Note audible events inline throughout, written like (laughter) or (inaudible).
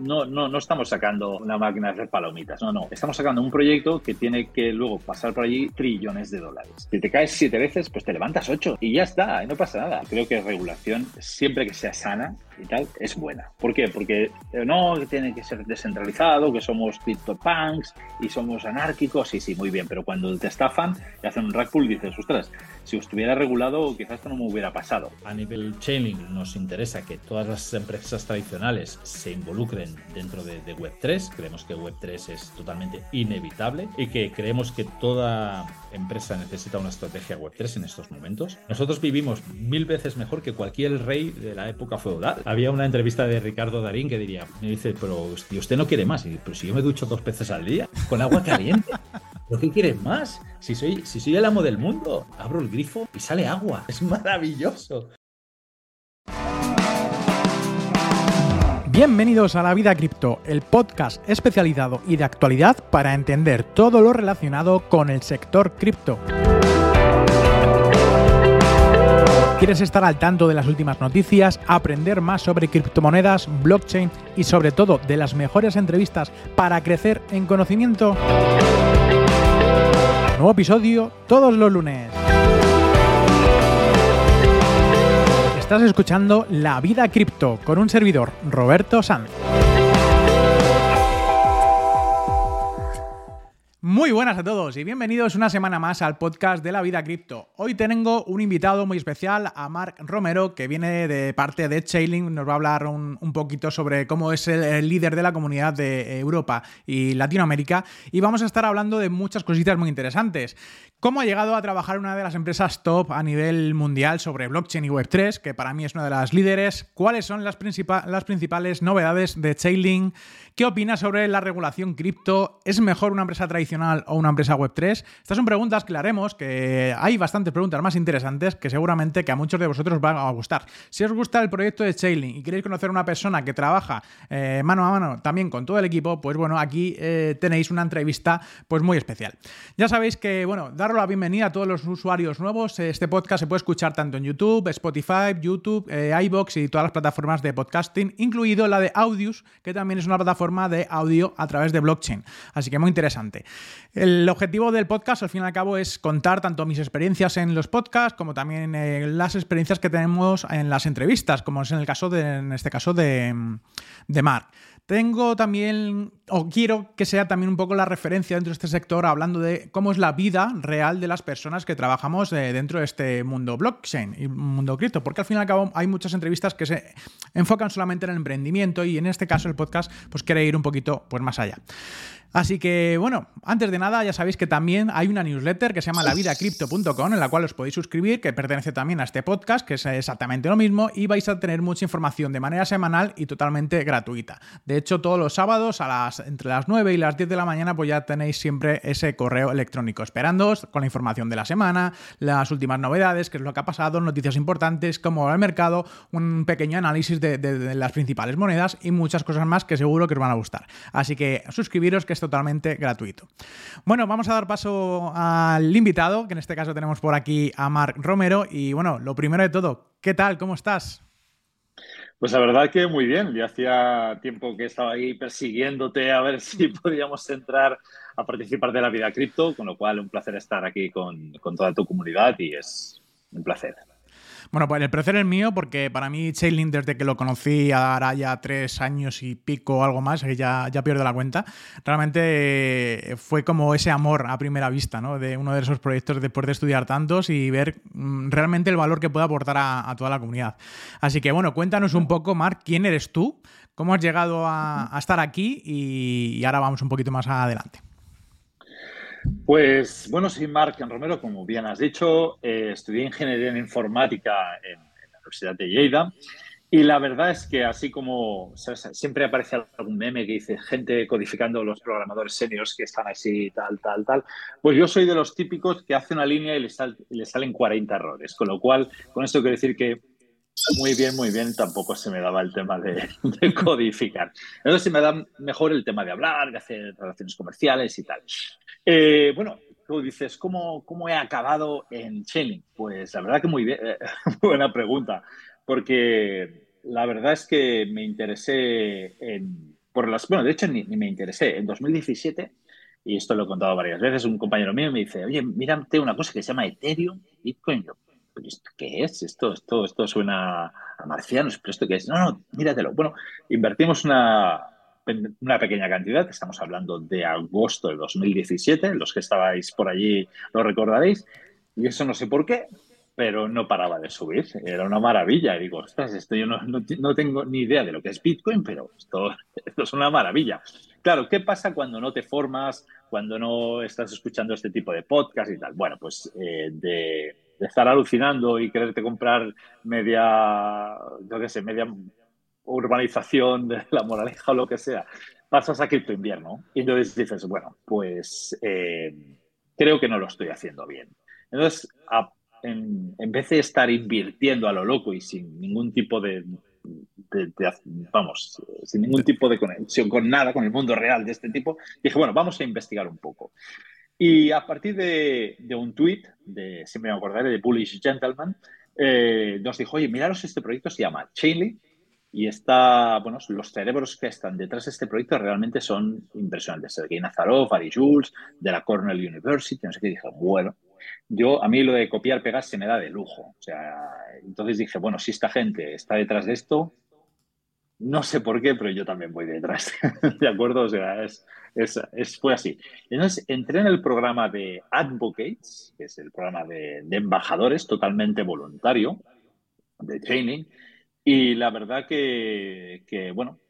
no, no, no estamos sacando una máquina de hacer palomitas, no, no. Estamos sacando un proyecto que tiene que luego pasar por allí trillones de dólares. Si te caes siete veces, pues te levantas ocho y ya está, no pasa nada. Creo que regulación, siempre que sea sana y tal, es buena. ¿Por qué? Porque eh, no, que tiene que ser descentralizado, que somos CryptoPunks y somos anárquicos, sí, sí, muy bien, pero cuando te estafan y hacen un rack pool dices, ostras, si estuviera regulado quizás esto no me hubiera pasado. A nivel Chainlink nos interesa que todas las empresas tradicionales se involucren dentro de, Web3. Creemos que Web3 es totalmente inevitable y que creemos que toda empresa necesita una estrategia Web3 en estos momentos. Nosotros vivimos mil veces mejor que cualquier rey de la época feudal. Había una entrevista de Ricardo Darín que diría, me dice, pero usted no quiere más. Y, pero si yo me ducho dos veces al día con agua caliente. ¿Pero qué quieres más? Si soy, si soy el amo del mundo, abro el grifo y sale agua. Es maravilloso. Bienvenidos a La Vida Cripto, el podcast especializado y de actualidad para entender todo lo relacionado con el sector cripto. ¿Quieres estar al tanto de las últimas noticias, aprender más sobre criptomonedas, blockchain y sobre todo de las mejores entrevistas para crecer en conocimiento? Nuevo episodio todos los lunes. Estás escuchando La Vida Cripto con un servidor, Roberto Sanz. Muy buenas a todos y bienvenidos una semana más al podcast de la vida cripto. Hoy tengo un invitado muy especial, a Marc Romero, que viene de parte de Chainlink, nos va a hablar un, poquito sobre cómo es el, líder de la comunidad de Europa y Latinoamérica y vamos a estar hablando de muchas cositas muy interesantes. Cómo ha llegado a trabajar una de las empresas top a nivel mundial sobre blockchain y Web3, que para mí es una de las líderes. ¿Cuáles son las, las principales novedades de Chainlink? ¿Qué opina sobre la regulación cripto? ¿Es mejor una empresa tradicional o una empresa Web3? Estas son preguntas que le haremos, que hay bastantes preguntas más interesantes que seguramente que a muchos de vosotros van a gustar. Si os gusta el proyecto de Chainlink y queréis conocer a una persona que trabaja eh, mano a mano también con todo el equipo, pues bueno, aquí eh, tenéis una entrevista pues muy especial. Ya sabéis que, bueno, dar la bienvenida a todos los usuarios nuevos. Este podcast se puede escuchar tanto en YouTube, Spotify, YouTube, eh, iBox y todas las plataformas de podcasting, incluido la de Audius, que también es una plataforma de audio a través de blockchain. Así que muy interesante. El objetivo del podcast, al fin y al cabo, es contar tanto mis experiencias en los podcasts como también eh, las experiencias que tenemos en las entrevistas, como es en el caso de, en este caso de Mark. Tengo también, o quiero que sea también un poco la referencia dentro de este sector, hablando de cómo es la vida real de las personas que trabajamos eh, dentro de este mundo blockchain y mundo cripto, porque al fin y al cabo hay muchas entrevistas que se enfocan solamente en el emprendimiento y en este caso el podcast pues quiere ir un poquito pues, más allá. Así que, bueno, antes de nada, ya sabéis que también hay una newsletter que se llama lavidacrypto.com, en la cual os podéis suscribir, que pertenece también a este podcast, que es exactamente lo mismo, y vais a tener mucha información de manera semanal y totalmente gratuita. De hecho, todos los sábados, a las, entre las 9 y las 10 de la mañana, pues ya tenéis siempre ese correo electrónico esperándoos con la información de la semana, las últimas novedades, qué es lo que ha pasado, noticias importantes, cómo va el mercado, un pequeño análisis de, de las principales monedas y muchas cosas más que seguro que os van a gustar. Así que suscribiros, que totalmente gratuito. Bueno, vamos a dar paso al invitado, que en este caso tenemos por aquí a Marc Romero. Y bueno, lo primero de todo, ¿qué tal? ¿Cómo estás? Pues la verdad que muy bien. Ya hacía tiempo que estaba ahí persiguiéndote a ver si podíamos entrar a participar de la vida cripto, con lo cual un placer estar aquí con, con toda tu comunidad y es un placer. Bueno, pues el placer es mío porque para mí Chainlink desde que lo conocí ahora ya tres años y pico o algo más, ya, ya pierdo la cuenta, realmente fue como ese amor a primera vista, ¿no? De uno de esos proyectos después de estudiar tantos y ver mm, realmente el valor que puede aportar a, toda la comunidad. Así que bueno, cuéntanos un poco, Marc, ¿quién eres tú? ¿Cómo has llegado a, estar aquí? y ahora vamos un poquito más adelante. Pues bueno, soy Marc Romero, como bien has dicho, eh, estudié ingeniería en informática en, la Universidad de Lleida y la verdad es que así como siempre aparece algún meme que dice gente codificando los programadores seniors que están así, tal, tal, tal, pues yo soy de los típicos que hace una línea y le, le salen 40 errores, con lo cual con esto quiero decir que muy bien, muy bien, tampoco se me daba el tema de, (laughs) codificar. Entonces se me da mejor el tema de hablar, de hacer relaciones comerciales y tal. Eh, bueno, tú dices, ¿cómo, ¿cómo, he acabado en Chainlink? Pues la verdad que muy bien, (laughs) buena pregunta, porque la verdad es que me interesé en, por las, bueno, de hecho ni, me interesé. En 2017, y esto lo he contado varias veces, un compañero mío me dice, oye, mírate una cosa que se llama Ethereum, Bitcoin. Yo, ¿esto qué es? Esto, esto, esto suena a marcianos, pero ¿esto qué es? No, no, míratelo. Bueno, invertimos una, una pequeña cantidad, estamos hablando de agosto de 2017, los que estabais por allí lo recordaréis, y eso no sé por qué, pero no paraba de subir, era una maravilla, y digo, ostras, esto yo no, no, tengo ni idea de lo que es Bitcoin, pero esto, (laughs) esto es una maravilla. Claro, ¿qué pasa cuando no te formas, cuando no estás escuchando este tipo de podcast y tal? Bueno, pues eh, de, estar alucinando y quererte comprar media, sé, media urbanización de la moraleja o lo que sea, pasas a cripto invierno y entonces dices, bueno, pues eh, creo que no lo estoy haciendo bien. Entonces, en, vez de estar invirtiendo a lo loco y sin ningún tipo de, vamos, sin ningún tipo de conexión con nada, con el mundo real de este tipo, dije, bueno, vamos a investigar un poco. Y a partir de, un tweet, de, siempre me acordaré, de Bullish Gentleman, eh, nos dijo, oye, miraros, este proyecto se llama Chainlink y está, bueno, los cerebros que están detrás de este proyecto realmente son impresionantes. Sergei Nazarov, Ari Jules, de la Cornell University, no sé qué, dije, bueno, yo a mí lo de copiar, pegar se me da de lujo. O sea, entonces dije, bueno, si esta gente está detrás de esto, no sé por qué, pero yo también voy detrás. (laughs) ¿De acuerdo? O sea, es, es, fue así. Entonces entré en el programa de Advocates, que es el programa de, de embajadores totalmente voluntario, de training, y la verdad que, bueno,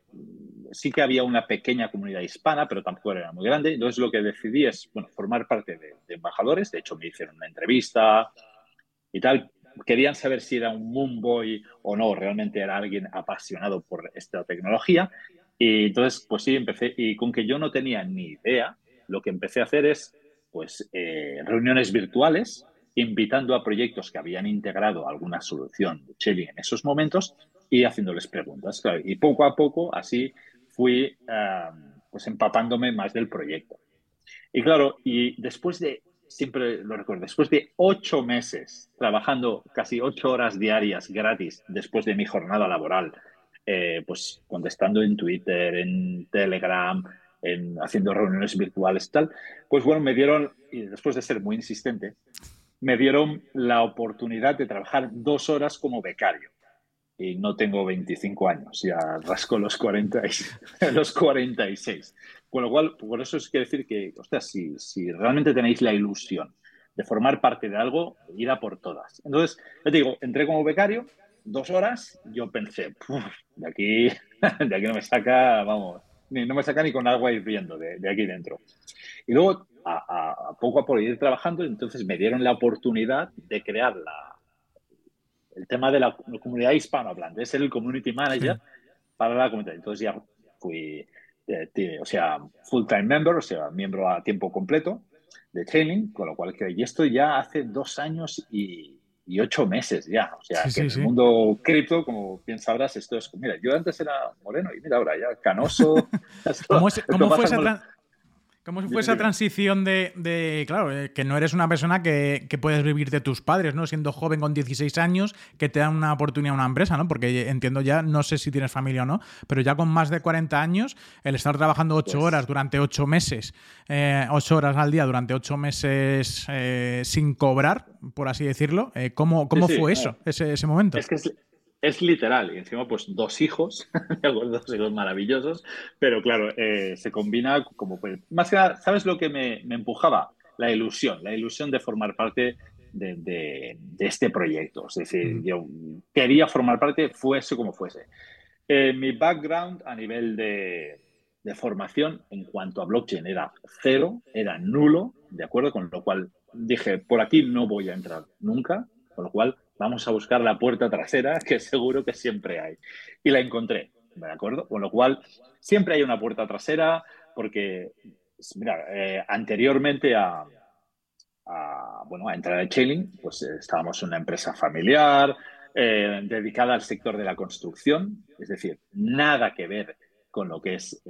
sí que había una pequeña comunidad hispana, pero tampoco era muy grande. Entonces lo que decidí es, bueno, formar parte de, embajadores. De hecho, me hicieron una entrevista y tal. Querían saber si era un Moonboy o no, realmente era alguien apasionado por esta tecnología. Y entonces, pues sí, empecé. Y con que yo no tenía ni idea, lo que empecé a hacer es, pues, eh, reuniones virtuales invitando a proyectos que habían integrado alguna solución de Shelly en esos momentos y haciéndoles preguntas. y poco a poco así fui pues empapándome más del proyecto. Y claro, y después de, siempre lo recuerdo, después de ocho meses trabajando casi ocho horas diarias gratis después de mi jornada laboral, eh, pues contestando en Twitter, en Telegram, en, haciendo reuniones virtuales y tal, pues bueno, me dieron, y después de ser muy insistente, me dieron la oportunidad de trabajar dos horas como becario. Y no tengo 25 años, ya rasco los, 40 (laughs) los 46. Con lo cual, por eso es que decir que, ostras, si, si realmente tenéis la ilusión de formar parte de algo, ir a por todas. Entonces, yo te digo, entré como becario, dos horas, yo pensé, de aquí, (laughs) de aquí no me saca, vamos, ni, no me saca ni con agua hirviendo de, de aquí dentro. Y luego a, poco a poco ir trabajando, entonces me dieron la oportunidad de crear la, el tema de la comunidad hispanohablante, es el community manager para la comunidad. Entonces ya fui, eh, o sea, full time member, o sea, miembro a tiempo completo de training, con lo cual que y esto ya hace dos años y, ocho meses ya. O sea, que en el mundo cripto, como bien sabrás, esto es, mira, yo antes era moreno y mira ahora ya canoso. (laughs) ¿Cómo, fue esa, ¿Cómo fue esa transición de, claro, eh, que no eres una persona que, puedes vivir de tus padres, ¿no? Siendo joven con 16 años, que te dan una oportunidad a una empresa, ¿no? Porque entiendo ya, no sé si tienes familia o no, pero ya con más de 40 años, el estar trabajando 8 pues horas durante 8 meses, eh, 8 horas al día durante 8 meses eh, sin cobrar, por así decirlo, eh, ¿cómo, cómo fue eso, ese, ese momento? Es que es, es literal, y encima pues dos hijos, (laughs) dos hijos maravillosos, pero claro, eh, se combina como pues, más que nada, ¿sabes lo que me, empujaba? La ilusión, la ilusión de formar parte de, este proyecto. Es decir, yo quería formar parte, fuese como fuese. Eh, mi background a nivel de, de formación en cuanto a blockchain era cero, era nulo, ¿de acuerdo? Con lo cual dije, por aquí no voy a entrar nunca, con lo cual vamos a buscar la puerta trasera, que seguro que siempre hay. Y la encontré, ¿de acuerdo? Con lo cual, siempre hay una puerta trasera, porque, mira, eh, anteriormente a, bueno, entrar a Chilling, pues eh, estábamos en una empresa familiar, eh, dedicada al sector de la construcción, es decir, nada que ver con lo que es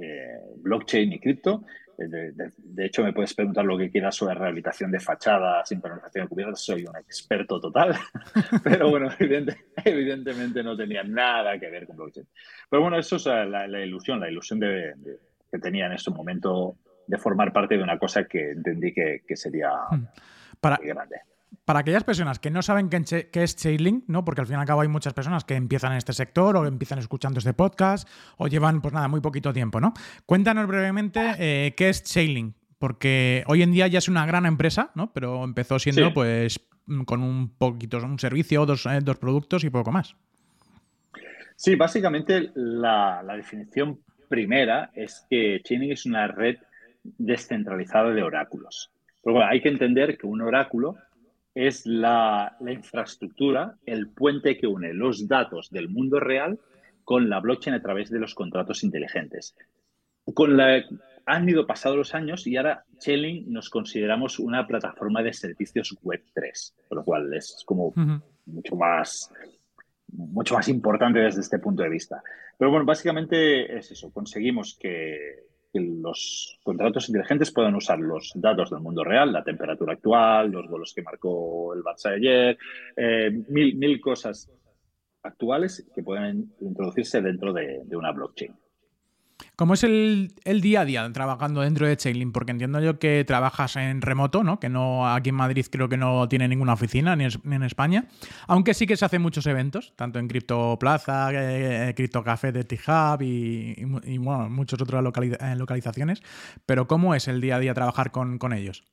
blockchain y cripto. De, hecho, me puedes preguntar lo que quieras sobre rehabilitación de fachadas, sincronización de cubiertas. Soy un experto total. (laughs) Pero bueno, evidentemente no tenía nada que ver con blockchain. Pero bueno, eso es la, ilusión, la ilusión de, que tenía en ese momento de formar parte de una cosa que entendí que, sería hmm. Para, grande para aquellas personas que no saben qué, es Chainlink, ¿no? Porque al fin y al cabo hay muchas personas que empiezan en este sector o empiezan escuchando este podcast o llevan, pues nada, muy poquito tiempo, ¿no? Cuéntanos brevemente eh, qué es Chainlink, porque hoy en día ya es una gran empresa, ¿no? Pero empezó siendo, pues, con un poquito, un servicio, dos, eh, dos productos y poco más. Sí, básicamente la, la definición primera es que Chainlink es una red descentralizada de oráculos. Pero bueno, hay que entender que un oráculo es la, infraestructura, el puente que une los datos del mundo real con la blockchain a través de los contratos inteligentes. Con la, han ido pasados los años y ahora Chainlink nos consideramos una plataforma de servicios web 3, por lo cual es como mucho más mucho más importante desde este punto de vista. Pero bueno, básicamente es eso, conseguimos que que los contratos inteligentes puedan usar los datos del mundo real, la temperatura actual, los vuelos que marcó el Barça ayer, eh, mil, mil cosas actuales que pueden introducirse dentro de una blockchain. ¿Cómo es el, día a día trabajando dentro de Chainlink? Porque entiendo yo que trabajas en remoto, ¿no? Que no aquí en Madrid creo que no tiene ninguna oficina, ni, en España. Aunque sí que se hacen muchos eventos, tanto en Crypto Plaza, eh, Crypto Café de T-Hub y, y, bueno, muchas otras eh, localizaciones. Pero ¿cómo es el día a día trabajar con, con ellos?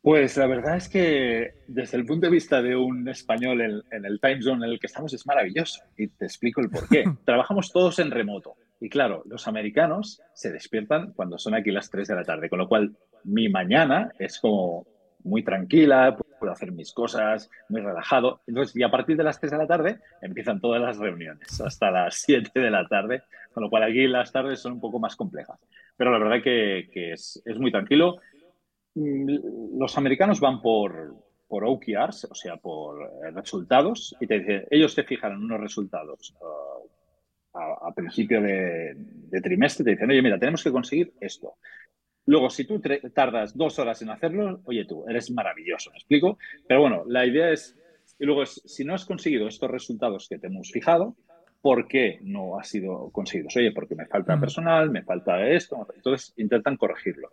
Pues la verdad es que desde el punto de vista de un español en, en, el time zone en el que estamos es maravilloso y te explico el por qué. (laughs) Trabajamos todos en remoto. Y claro, los americanos se despiertan cuando son aquí las 3 de la tarde, con lo cual mi mañana es como muy tranquila, puedo hacer mis cosas, muy relajado. Entonces, y a partir de las 3 de la tarde empiezan todas las reuniones hasta las (laughs) 7 de la tarde, con lo cual aquí las tardes son un poco más complejas. Pero la verdad que, es, muy tranquilo. Mm, los americanos van por, por OKRs, o sea, por eh, resultados, y te dicen, ellos te fijan en unos resultados uh, a, principio de, trimestre, te dicen, oye, mira, tenemos que conseguir esto. Luego, si tú tardas dos horas en hacerlo, oye tú, eres maravilloso, ¿me explico? Pero bueno, la idea es, y luego es, si no has conseguido estos resultados que te hemos fijado, ¿por qué no ha sido conseguido? Oye, porque me falta mm. personal, me falta esto, entonces intentan corregirlo.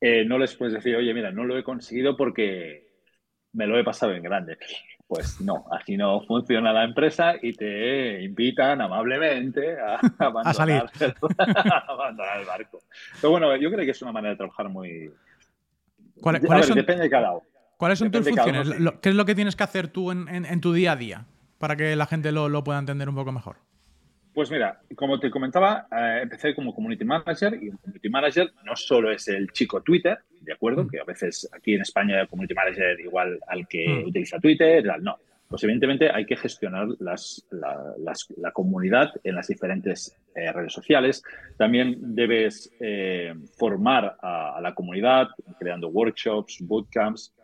Eh, no les puedes decir, oye, mira, no lo he conseguido porque me lo he pasado en grande. Pues no, así no funciona la empresa y te invitan amablemente (laughs) (laughs) a, abandonar, el barco. Pero bueno, yo creo que es una manera de trabajar muy... depende de cada uno. ¿Cuáles son tus funciones? ¿Qué es lo que tienes que hacer tú en, tu día a día para que la gente lo pueda entender un poco mejor? Pues mira, como te comentaba, eh, empecé como community manager y un community manager no solo es el chico Twitter, ¿de acuerdo? Mm. Que a veces aquí en España el community manager igual al que mm. utiliza Twitter, no. Pues evidentemente hay que gestionar las, la, comunidad en las diferentes eh, redes sociales. También debes eh, formar a, a la comunidad creando workshops, bootcamps,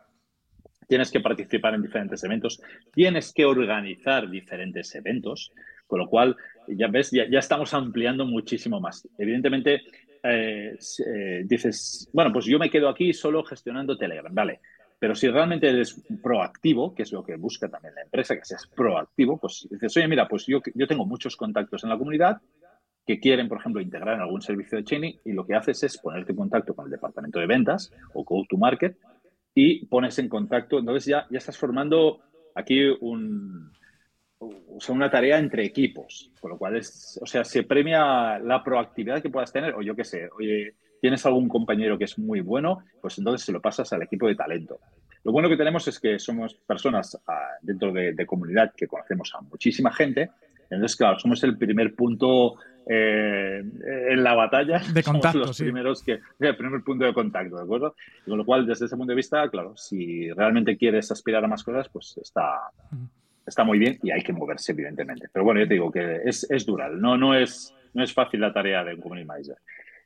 tienes que participar en diferentes eventos, tienes que organizar diferentes eventos, con lo cual ya ves, ya, estamos ampliando muchísimo más. Evidentemente, eh, eh, dices, bueno, pues yo me quedo aquí solo gestionando Telegram, vale. Pero si realmente eres proactivo, que es lo que busca también la empresa, que seas proactivo, pues dices, oye, mira, pues yo, yo tengo muchos contactos en la comunidad que quieren, por ejemplo, integrar en algún servicio de chaining y lo que haces es ponerte en contacto con el departamento de ventas o Go to Market y pones en contacto, entonces ya, ya estás formando aquí un, o sea, una tarea entre equipos, con lo cual es, o sea, se premia la proactividad que puedas tener, o yo qué sé, oye, tienes algún compañero que es muy bueno, pues entonces se lo pasas al equipo de talento. Lo bueno que tenemos es que somos personas ah, dentro de, comunidad que conocemos a muchísima gente, entonces, claro, somos el primer punto eh, en la batalla. De (laughs) contacto, los primeros que, el primer punto de contacto, ¿de acuerdo? con lo cual, desde ese punto de vista, claro, si realmente quieres aspirar a más cosas, pues está, está muy bien y hay que moverse, evidentemente. Pero bueno, yo te digo que es, es dura, no, no, es, no es fácil la tarea de un community manager.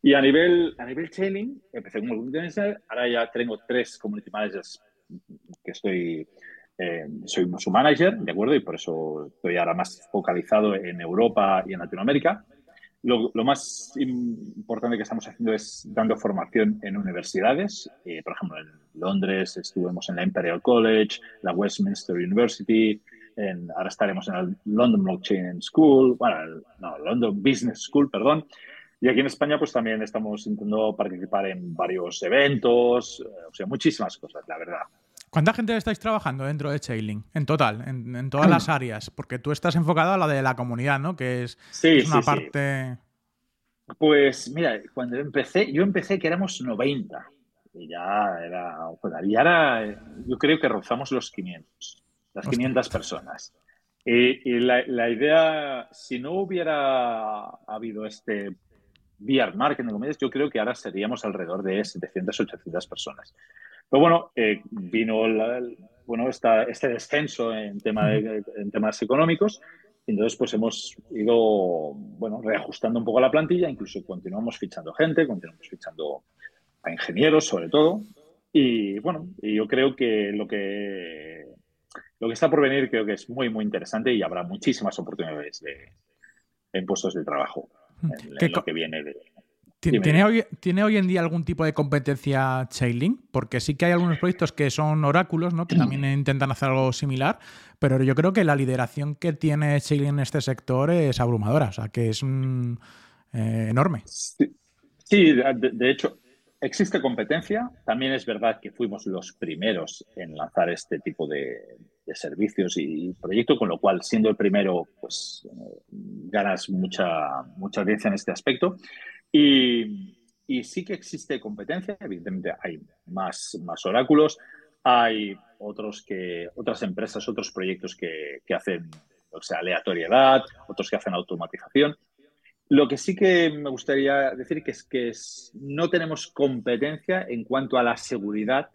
Y a nivel, a nivel chaining, empecé como community manager, ahora ya tengo tres community managers que estoy, eh, soy su manager, ¿de acuerdo? Y por eso estoy ahora más focalizado en Europa y en Latinoamérica. lo, más importante que estamos haciendo es dando formación en universidades. Eh, por ejemplo, en Londres estuvimos en la Imperial College, la Westminster University, en, ahora estaremos en el London Blockchain School, bueno, no, London Business School, perdón. Y aquí en España, pues también estamos intentando participar en varios eventos, eh, o sea, muchísimas cosas, la verdad. ¿Cuánta gente estáis trabajando dentro de Chainlink? En total, en, todas las (clears throat) áreas. Porque tú estás enfocado a la de la comunidad, ¿no? Que es, una parte. Pues mira, cuando empecé, yo empecé que éramos 90. Y ya era. Y ahora yo creo que rozamos los 500. Las 500 personas. Y, la, idea, si no hubiera habido este VR Marketing, yo creo que ahora seríamos alrededor de 700, 800 personas. Pero bueno, eh, vino bueno, esta, este descenso en, tema en temas económicos. Entonces, pues hemos ido, bueno, reajustando un poco la plantilla, incluso continuamos fichando gente, continuamos fichando a ingenieros sobre todo. Y bueno, yo creo que lo que lo que está por venir creo que es muy, muy interesante y habrá muchísimas oportunidades de, en puestos de trabajo en, lo que viene de, ¿Tiene hoy, ¿Tiene hoy, en día algún tipo de competencia Chainlink? Porque sí que hay algunos proyectos que son oráculos, ¿no? que también intentan hacer algo similar, pero yo creo que la lideración que tiene Chainlink en este sector es abrumadora, o sea, que es eh, enorme. Sí, de, hecho, existe competencia. También es verdad que fuimos los primeros en lanzar este tipo de, servicios y proyectos, con lo cual, siendo el primero, pues eh, ganas mucha, mucha audiencia en este aspecto. Y, sí que existe competencia, evidentemente hay más, más oráculos, hay otros que, otras empresas, otros proyectos que, hacen o sea, aleatoriedad, otros que hacen automatización. Lo que sí que me gustaría decir que es que no tenemos competencia en cuanto a la seguridad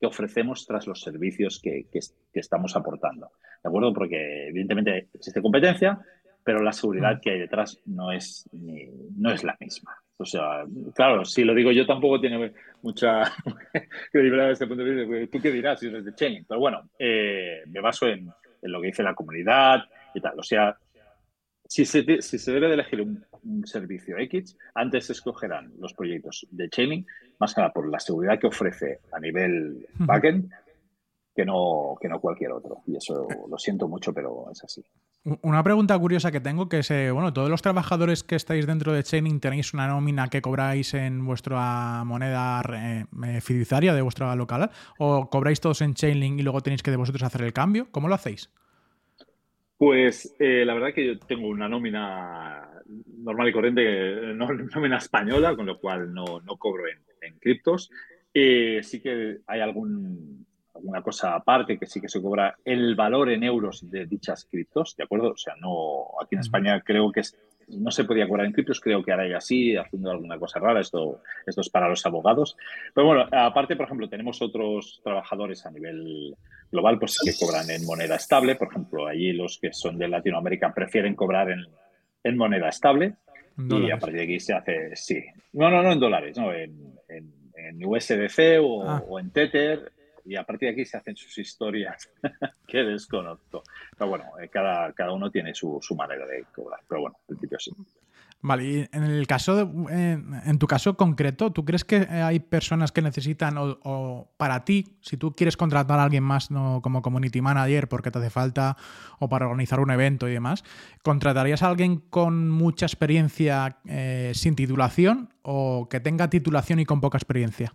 que ofrecemos tras los servicios que, que, estamos aportando. ¿De acuerdo? Porque evidentemente existe competencia, pero la seguridad mm. que hay detrás no es, no es la misma. O sea, claro, si lo digo yo tampoco tiene mucha (laughs) credibilidad desde este punto de vista. ¿Tú qué dirás si eres de Chain? Pero bueno, eh, me baso en, lo que dice la comunidad y tal. O sea, si se, si se debe de elegir un, servicio X, antes se escogerán los proyectos de Chaining, más que nada por la seguridad que ofrece a nivel backend, que no, que no cualquier otro. Y eso lo siento mucho, pero es así. Una pregunta curiosa que tengo, que es, eh, bueno, todos los trabajadores que estáis dentro de Chaining tenéis una nómina que cobráis en vuestra moneda eh, fiduciaria de vuestra local, o cobráis todos en Chainlink y luego tenéis que de vosotros hacer el cambio. ¿Cómo lo hacéis? Pues eh, la verdad que yo tengo una nómina normal y corriente, (laughs) nómina española, con lo cual no, no cobro en, en criptos. sí que hay algún alguna cosa aparte que sí que se cobra el valor en euros de dichas criptos, ¿de acuerdo? O sea, no, aquí en España creo que no se podía cobrar en criptos, creo que ahora hay así, haciendo alguna cosa rara, esto, esto es para los abogados. Pero bueno, aparte, por ejemplo, tenemos otros trabajadores a nivel global pues que cobran en moneda estable, por ejemplo, allí los que son de Latinoamérica prefieren cobrar en, en moneda estable. Y a partir de aquí se hace, sí, no, no, no en dólares, no, en, en, USDC o, ah. o en Tether, y a partir de aquí se hacen sus historias (laughs) que desconozco. Pero bueno, eh, cada, cada uno tiene su, manera de cobrar. Pero bueno, en principio sí. Vale, y en el caso, en tu caso concreto, ¿tú crees que hay personas que necesitan, o, para ti, si tú quieres contratar a alguien más no, como community manager porque te hace falta, o para organizar un evento y demás, ¿contratarías a alguien con mucha experiencia eh, sin titulación o que tenga titulación y con poca experiencia?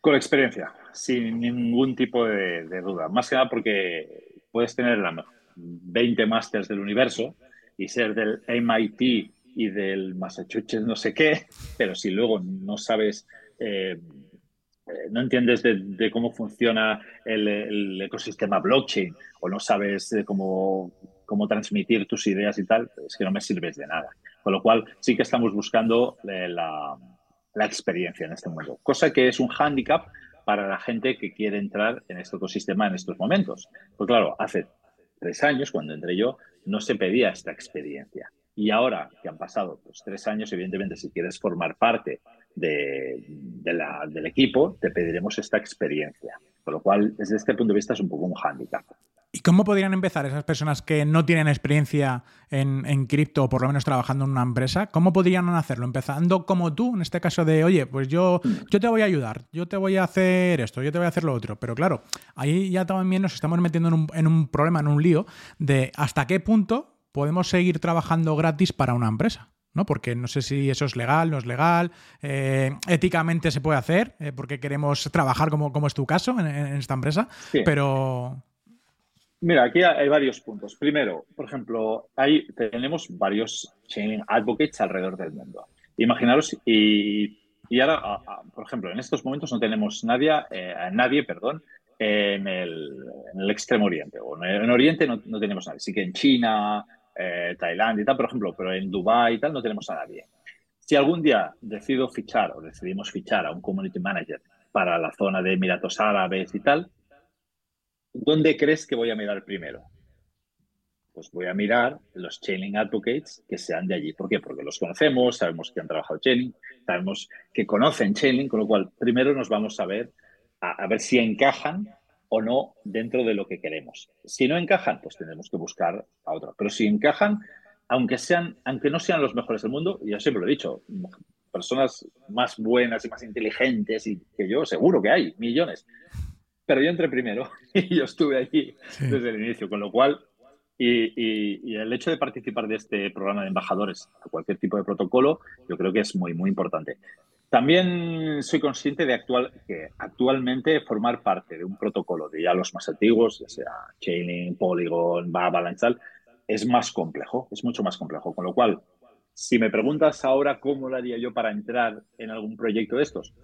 Con experiencia, sin ningún tipo de, duda. Más que nada porque puedes tener la 20 másters del universo y ser del MIT y del Massachusetts no sé qué, pero si luego no sabes, eh, eh, no entiendes de, cómo funciona el, ecosistema blockchain o no sabes cómo, cómo transmitir tus ideas y tal, es que no me sirves de nada. Con lo cual sí que estamos buscando eh, la la experiencia en este mundo, cosa que es un hándicap para la gente que quiere entrar en este ecosistema en estos momentos. Pues claro, hace tres años, cuando entré yo, no se pedía esta experiencia. Y ahora que han pasado pues, tres años, evidentemente, si quieres formar parte de, del equipo, te pediremos esta experiencia. Con lo cual, desde este punto de vista, es un poco un hándicap. ¿Y cómo podrían empezar esas personas que no tienen experiencia en, cripto o por lo menos trabajando en una empresa? ¿Cómo podrían hacerlo? Empezando como tú, en este caso de, oye, pues yo, yo te voy a ayudar, yo te voy a hacer esto, yo te voy a hacer lo otro. Pero claro, ahí ya también nos estamos metiendo en un, en un problema, en un lío de hasta qué punto podemos seguir trabajando gratis para una empresa. ¿no? Porque no sé si eso es legal, no es legal, eh, éticamente se puede hacer, eh, porque queremos trabajar como, como es tu caso en, esta empresa, pero... Mira, aquí hay varios puntos. Primero, por ejemplo, hay, tenemos varios chain advocates alrededor del mundo. Imaginaros, y, y ahora, por ejemplo, en estos momentos no tenemos nadie, eh, nadie perdón, en el, en el, Extremo Oriente. O en, Oriente no, no tenemos nadie. Sí que en China, eh, Tailandia y tal, por ejemplo, pero en Dubai y tal no tenemos a nadie. Si algún día decido fichar o decidimos fichar a un community manager para la zona de Emiratos Árabes y tal, ¿dónde crees que voy a mirar primero? Pues voy a mirar los Chainlink Advocates que sean de allí. ¿Por qué? Porque los conocemos, sabemos que han trabajado Chainlink, sabemos que conocen Chainlink, con lo cual primero nos vamos a ver a ver si encajan o no dentro de lo que queremos. Si no encajan, pues tendremos que buscar a otro. Pero si encajan, aunque, sean, aunque no sean los mejores del mundo, yo siempre lo he dicho, personas más buenas y más inteligentes y que yo, seguro que hay, millones. Pero yo entré primero (laughs) y yo estuve allí desde el inicio, con lo cual, y, y, el hecho de participar de este programa de embajadores a cualquier tipo de protocolo, yo creo que es muy, muy importante. También soy consciente de actual, que actualmente formar parte de un protocolo de ya los más antiguos, ya sea Chainlink, Polygon, Avalanche, es más complejo, es mucho más complejo. Con lo cual, si me preguntas ahora cómo lo haría yo para entrar en algún proyecto de estos,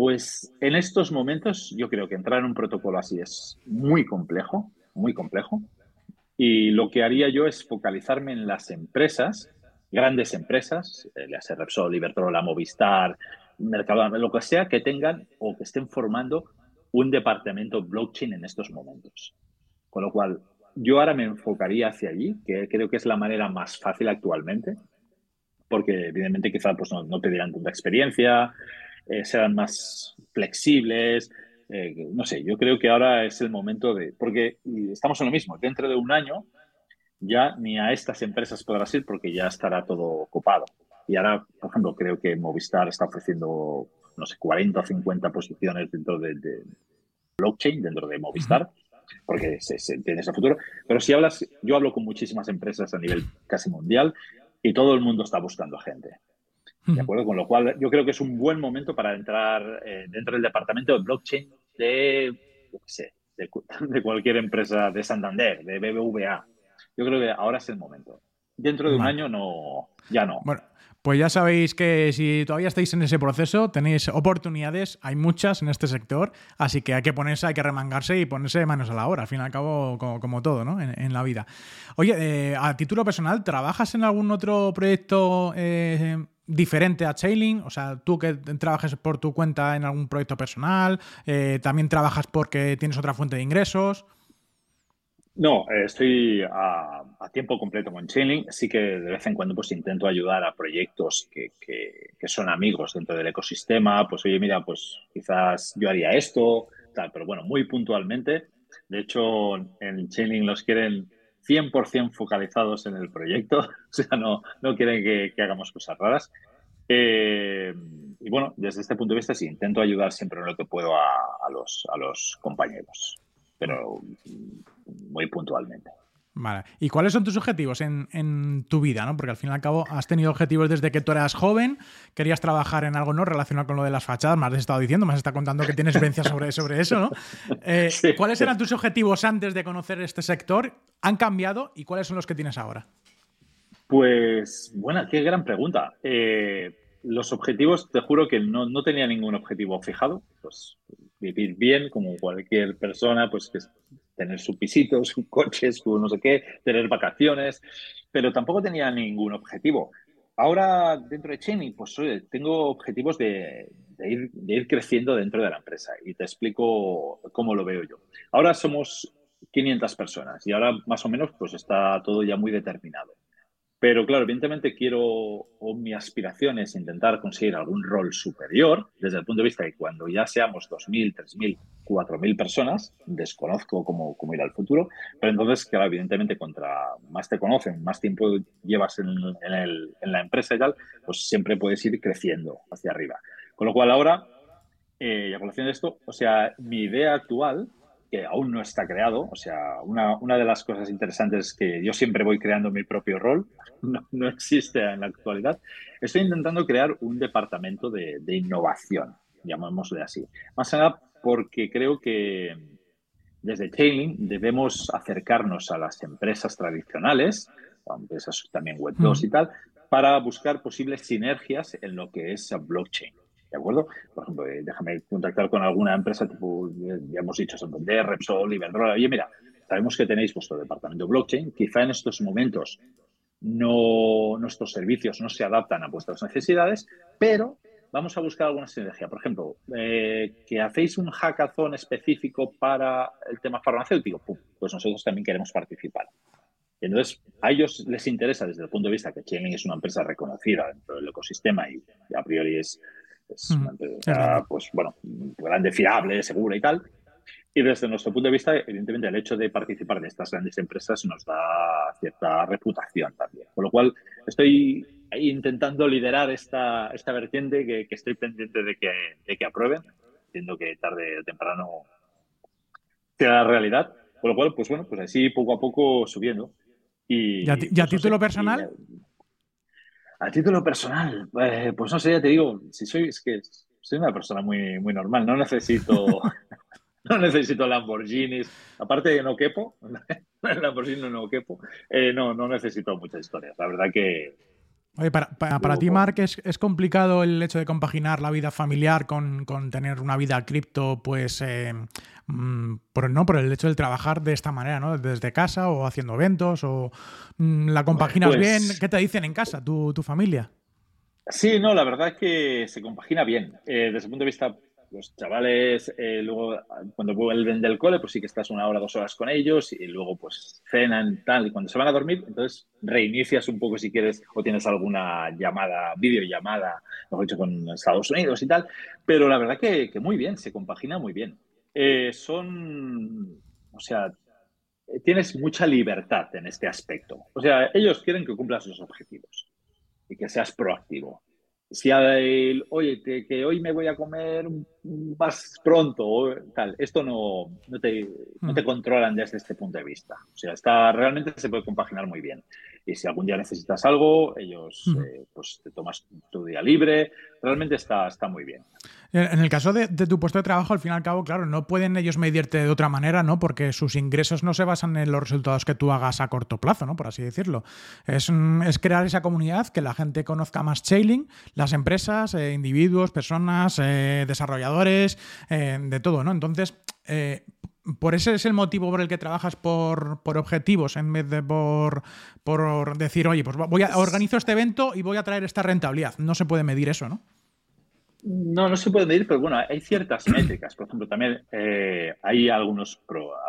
pues en estos momentos yo creo que entrar en un protocolo así es muy complejo, muy complejo. Y lo que haría yo es focalizarme en las empresas, grandes empresas, eh, ya sea Repsol, Iberdrola, Movistar, Mercado, lo que sea que tengan o que estén formando un departamento blockchain en estos momentos. Con lo cual, yo ahora me enfocaría hacia allí, que creo que es la manera más fácil actualmente, porque evidentemente quizá pues, no, pedirán tanta experiencia, eh, serán más flexibles, eh, no sé, yo creo que ahora es el momento de, porque estamos en lo mismo, dentro de un año ya ni a estas empresas podrás ir porque ya estará todo copado. Y ahora, por ejemplo, creo que Movistar está ofreciendo, no sé, 40 o 50 posiciones dentro de, blockchain, dentro de Movistar, porque se, tiene ese futuro. Pero si hablas, yo hablo con muchísimas empresas a nivel casi mundial y todo el mundo está buscando gente. ¿De acuerdo? Con lo cual, yo creo que es un buen momento para entrar eh, dentro del departamento de blockchain de, sé, (laughs) de, cualquier empresa de Santander, de BBVA. Yo creo que ahora es el momento. Dentro de un año no, ya no. Bueno, pues ya sabéis que si todavía estáis en ese proceso, tenéis oportunidades, hay muchas en este sector, así que hay que ponerse, hay que remangarse y ponerse manos a la obra, al fin y al cabo, como, todo, ¿no? En, la vida. Oye, eh, a título personal, ¿trabajas en algún otro proyecto eh, diferente a Chainlink? O sea, tú que trabajes por tu cuenta en algún proyecto personal, eh, ¿también trabajas porque tienes otra fuente de ingresos? No, eh, estoy a, tiempo completo con Chainlink. Sí que de vez en cuando pues intento ayudar a proyectos que, son amigos dentro del ecosistema. Pues oye, mira, pues quizás yo haría esto, tal, pero bueno, muy puntualmente. De hecho, en Chainlink los quieren 100% focalizados en el proyecto, (laughs) o sea, no, no quieren que, hagamos cosas raras. Eh, y bueno, desde este punto de vista sí, intento ayudar siempre en lo que puedo a, los, a los compañeros, pero muy puntualmente. Vale. ¿Y cuáles son tus objetivos en, tu vida? ¿no? Porque al fin y al cabo has tenido objetivos desde que tú eras joven, querías trabajar en algo no relacionado con lo de las fachadas, me has estado diciendo, me has estado contando que tienes vivencias sobre, sobre eso, ¿no? Eh, (laughs) ¿Cuáles eran tus objetivos antes de conocer este sector? ¿Han cambiado y cuáles son los que tienes ahora? Pues, buena, qué gran pregunta. Eh, los objetivos, te juro que no, no, tenía ningún objetivo fijado. Pues vivir bien como cualquier persona, pues que tener su pisito, (laughs) su coche, su no sé qué, tener vacaciones, pero tampoco tenía ningún objetivo. Ahora, dentro de Chainlink, pues tengo objetivos de, ir, creciendo dentro de la empresa y te explico cómo lo veo yo. Ahora somos 500 personas y ahora más o menos pues está todo ya muy determinado. Pero claro, evidentemente quiero, o mi aspiración es intentar conseguir algún rol superior, desde el punto de vista de cuando ya seamos 2.000, 3.000, 4.000 personas, desconozco cómo, cómo irá el futuro, pero entonces, claro, evidentemente, contra más te conocen, más tiempo llevas en, en, la empresa y tal, pues siempre puedes ir creciendo hacia arriba. Con lo cual ahora, eh, y a colación de esto, o sea, mi idea actual que aún no está creado. O sea, una, una, de las cosas interesantes es que yo siempre voy creando mi propio rol, (laughs) no, no existe en la actualidad. Estoy intentando crear un departamento de, de innovación, llamémosle así. Más nada porque creo que desde Tailing debemos acercarnos a las empresas tradicionales, empresas también Web 2 y tal, para buscar posibles sinergias en lo que es blockchain. ¿De acuerdo? Por ejemplo, eh, déjame contactar con alguna empresa tipo, ya hemos dicho, Santander, Repsol, Iberdrola. Oye, mira, sabemos que tenéis vuestro departamento blockchain. Quizá en estos momentos no, nuestros servicios no se adaptan a vuestras necesidades, pero vamos a buscar alguna sinergia. Por ejemplo, eh, que hacéis un hackathon específico para el tema farmacéutico, pues nosotros también queremos participar. entonces, a ellos les interesa desde el punto de vista que Chainlink es una empresa reconocida dentro del ecosistema y a priori es es una empresa, pues bueno, grande, fiable, segura y tal. Y desde nuestro punto de vista, evidentemente, el hecho de participar de estas grandes empresas nos da cierta reputación también. Con lo cual, estoy intentando liderar esta, esta vertiente que, estoy pendiente de que, de que aprueben. Entiendo que tarde o temprano sea la realidad. Con lo cual, pues bueno, pues así poco a poco subiendo. Y, ¿Y a, pues título personal? A título personal, eh, pues no sé, ya te digo, si soy, es que soy una persona muy, muy normal, no necesito, (laughs) no necesito Lamborghinis, aparte de no quepo, (laughs) Lamborghini no quepo, eh, no, no necesito muchas historias, la verdad que, Oye, para, para, ti, Mark, ¿es, ¿es, complicado el hecho de compaginar la vida familiar con, con tener una vida cripto, pues, eh, mm, por, ¿no? por el hecho de trabajar de esta manera, ¿no? Desde casa o haciendo eventos, o mm, la compaginas pues bien. ¿Qué te dicen en casa, tu, tu, familia? Sí, no, la verdad es que se compagina bien. Eh, desde el punto de vista los chavales eh, luego cuando vuelven del cole, pues sí que estás una hora, dos horas con ellos y luego pues cenan tal y cuando se van a dormir, entonces reinicias un poco si quieres o tienes alguna llamada, videollamada, mejor dicho, con Estados Unidos y tal, pero la verdad que, muy bien, se compagina muy bien. Eh, son, o sea, tienes mucha libertad en este aspecto. O sea, ellos quieren que cumplas sus objetivos y que seas proactivo si el, oye, que, hoy me voy a comer más pronto, o tal, esto no, no, te, no te controlan desde este punto de vista. O sea, está, realmente se puede compaginar muy bien. Y si algún día necesitas algo, ellos, mm. eh, pues te tomas tu día libre. Realmente está, está muy bien. En el caso de, tu puesto de trabajo, al fin y al cabo, claro, no pueden ellos medirte de otra manera, ¿no? Porque sus ingresos no se basan en los resultados que tú hagas a corto plazo, ¿no? Por así decirlo. Es, es crear esa comunidad, que la gente conozca más Chailing, las empresas, eh, individuos, personas, eh, desarrolladores, de todo, ¿no? Entonces, por ese es el motivo por el que trabajas por, por objetivos en vez de por, por decir, oye, pues voy a organizo este evento y voy a traer esta rentabilidad. No se puede medir eso, ¿no? No, no se puede medir, pero bueno, hay ciertas métricas. Por ejemplo, también eh, hay algunos,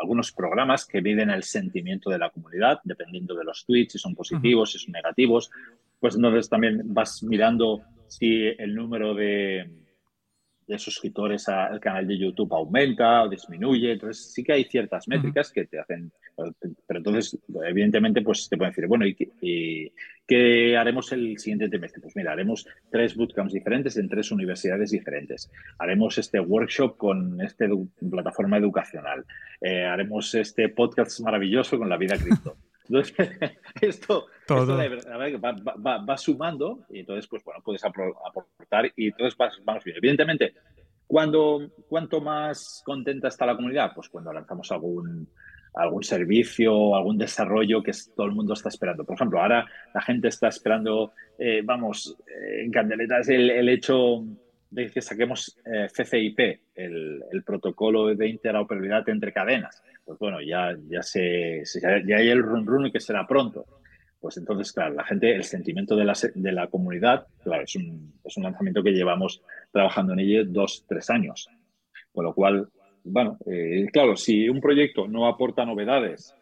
algunos programas que miden el sentimiento de la comunidad, dependiendo de los tweets, si son positivos, si son negativos. Pues entonces también vas mirando si el número de, de suscriptores al canal de YouTube aumenta o disminuye. Entonces sí que hay ciertas métricas que te hacen, pero entonces evidentemente pues te pueden decir, bueno, ¿y, qué haremos el siguiente trimestre? Pues mira, haremos tres bootcamps diferentes en tres universidades diferentes. Haremos este workshop con esta plataforma educacional. Eh, haremos este podcast maravilloso con la vida cripto. (laughs) Entonces, (laughs) esto, va, sumando y entonces, pues bueno, puedes aportar y entonces vamos bien. Evidentemente, cuando, ¿cuánto más contenta está la comunidad? Pues cuando lanzamos algún, algún servicio, algún desarrollo que todo el mundo está esperando. Por ejemplo, ahora la gente está esperando, eh, vamos, eh, en candeletas el, el hecho de que saquemos eh, CCIP, el, el, protocolo de interoperabilidad entre cadenas. Pues bueno, ya, ya, se, ya hay el run run que será pronto. Pues entonces, claro, la gente, el sentimiento de la, de la comunidad, claro, es un, es un lanzamiento que llevamos trabajando en ello dos, tres años. Con lo cual, bueno, eh, claro, si un proyecto no aporta novedades,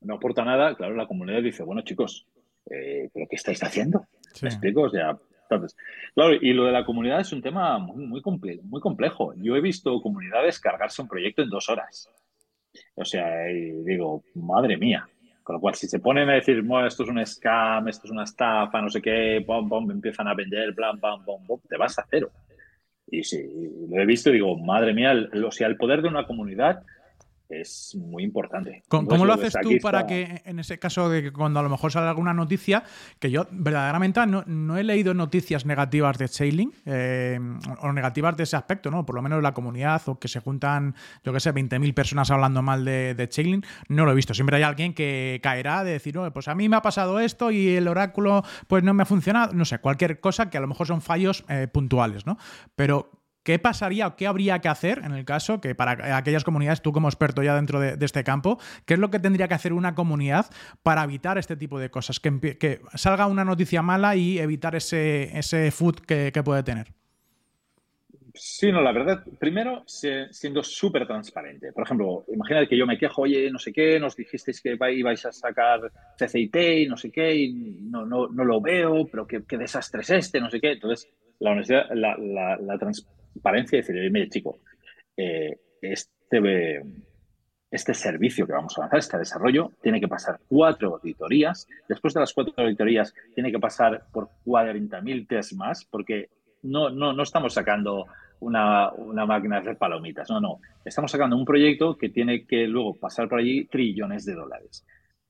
no aporta nada, claro, la comunidad dice, bueno, chicos, eh, ¿pero qué estáis haciendo? ¿Me explico? O sea, Entonces, claro, y lo de la comunidad es un tema muy, muy, muy complejo. Yo he visto comunidades cargarse un proyecto en dos horas. O sea, y digo, madre mía. Con lo cual, si se ponen a decir, esto es un scam, esto es una estafa, no sé qué, bom, bom, empiezan a vender, blam, bam, bom, bom, te vas a cero. Y sí, lo he visto digo, madre mía, o sea, el poder de una comunidad es muy importante. ¿Cómo, lo haces tú para que, en ese caso de que cuando a lo mejor sale alguna noticia, que yo verdaderamente no, he leído noticias negativas de Sailing eh, o negativas de ese aspecto, ¿no? Por lo menos la comunidad o que se juntan, yo qué sé, 20.000 personas hablando mal de, de no lo he visto. Siempre hay alguien que caerá de decir, no, pues a mí me ha pasado esto y el oráculo pues no me ha funcionado, no sé, cualquier cosa que a lo mejor son fallos eh, puntuales, ¿no? Pero ¿Qué pasaría o qué habría que hacer en el caso que para aquellas comunidades, tú como experto ya dentro de, este campo, qué es lo que tendría que hacer una comunidad para evitar este tipo de cosas? Que, salga una noticia mala y evitar ese, ese food que, puede tener. Sí, no, la verdad, primero siendo súper transparente. Por ejemplo, imagínate que yo me quejo, oye, no sé qué, nos dijisteis que ibais a sacar CCIT y no sé qué, y no, no, lo veo, pero qué, desastre es este, no sé qué. Entonces, la honestidad, la, la, la, transparencia y decir, mire, chico, eh, este, este servicio que vamos a lanzar, este desarrollo, tiene que pasar cuatro auditorías. Después de las cuatro auditorías, tiene que pasar por 40.000 test más, porque no, no, no estamos sacando una, una, máquina de hacer palomitas. No, no. Estamos sacando un proyecto que tiene que luego pasar por allí trillones de dólares.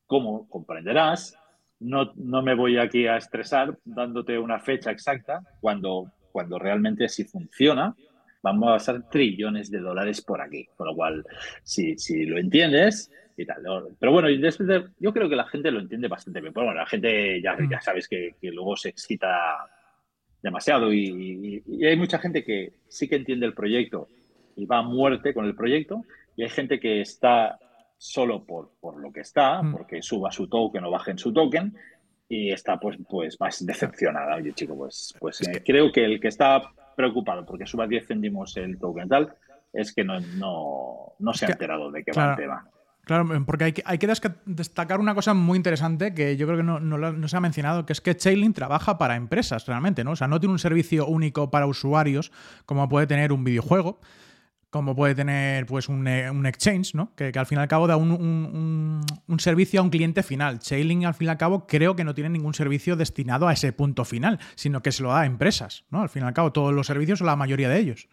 Como comprenderás, no, no me voy aquí a estresar dándote una fecha exacta cuando cuando realmente si funciona, vamos a pasar trillones de dólares por aquí. Con lo cual, si, si lo entiendes y tal. Pero bueno, yo creo que la gente lo entiende bastante bien. Pero bueno, la gente ya, ya sabes que, luego se excita demasiado y, hay mucha gente que sí que entiende el proyecto y va a muerte con el proyecto y hay gente que está solo por, por lo que está, mm. porque suba su token o bajen su token y está pues, pues más decepcionada. Oye, chico, pues, pues eh, creo que el que está preocupado porque suba 10 céntimos el token tal es que no, no, no se ha enterado de qué va el tema. Claro, porque hay que, hay que destacar una cosa muy interesante que yo creo que no, no, se ha mencionado, que es que Chainlink trabaja para empresas realmente, ¿no? O sea, no tiene un servicio único para usuarios como puede tener un videojuego, como puede tener pues un, eh, exchange, ¿no? Que, al fin y al cabo da un, servicio a un cliente final. Chainlink al fin y al cabo creo que no tiene ningún servicio destinado a ese punto final, sino que se lo da a empresas, ¿no? Al fin y al cabo todos los servicios o la mayoría de ellos.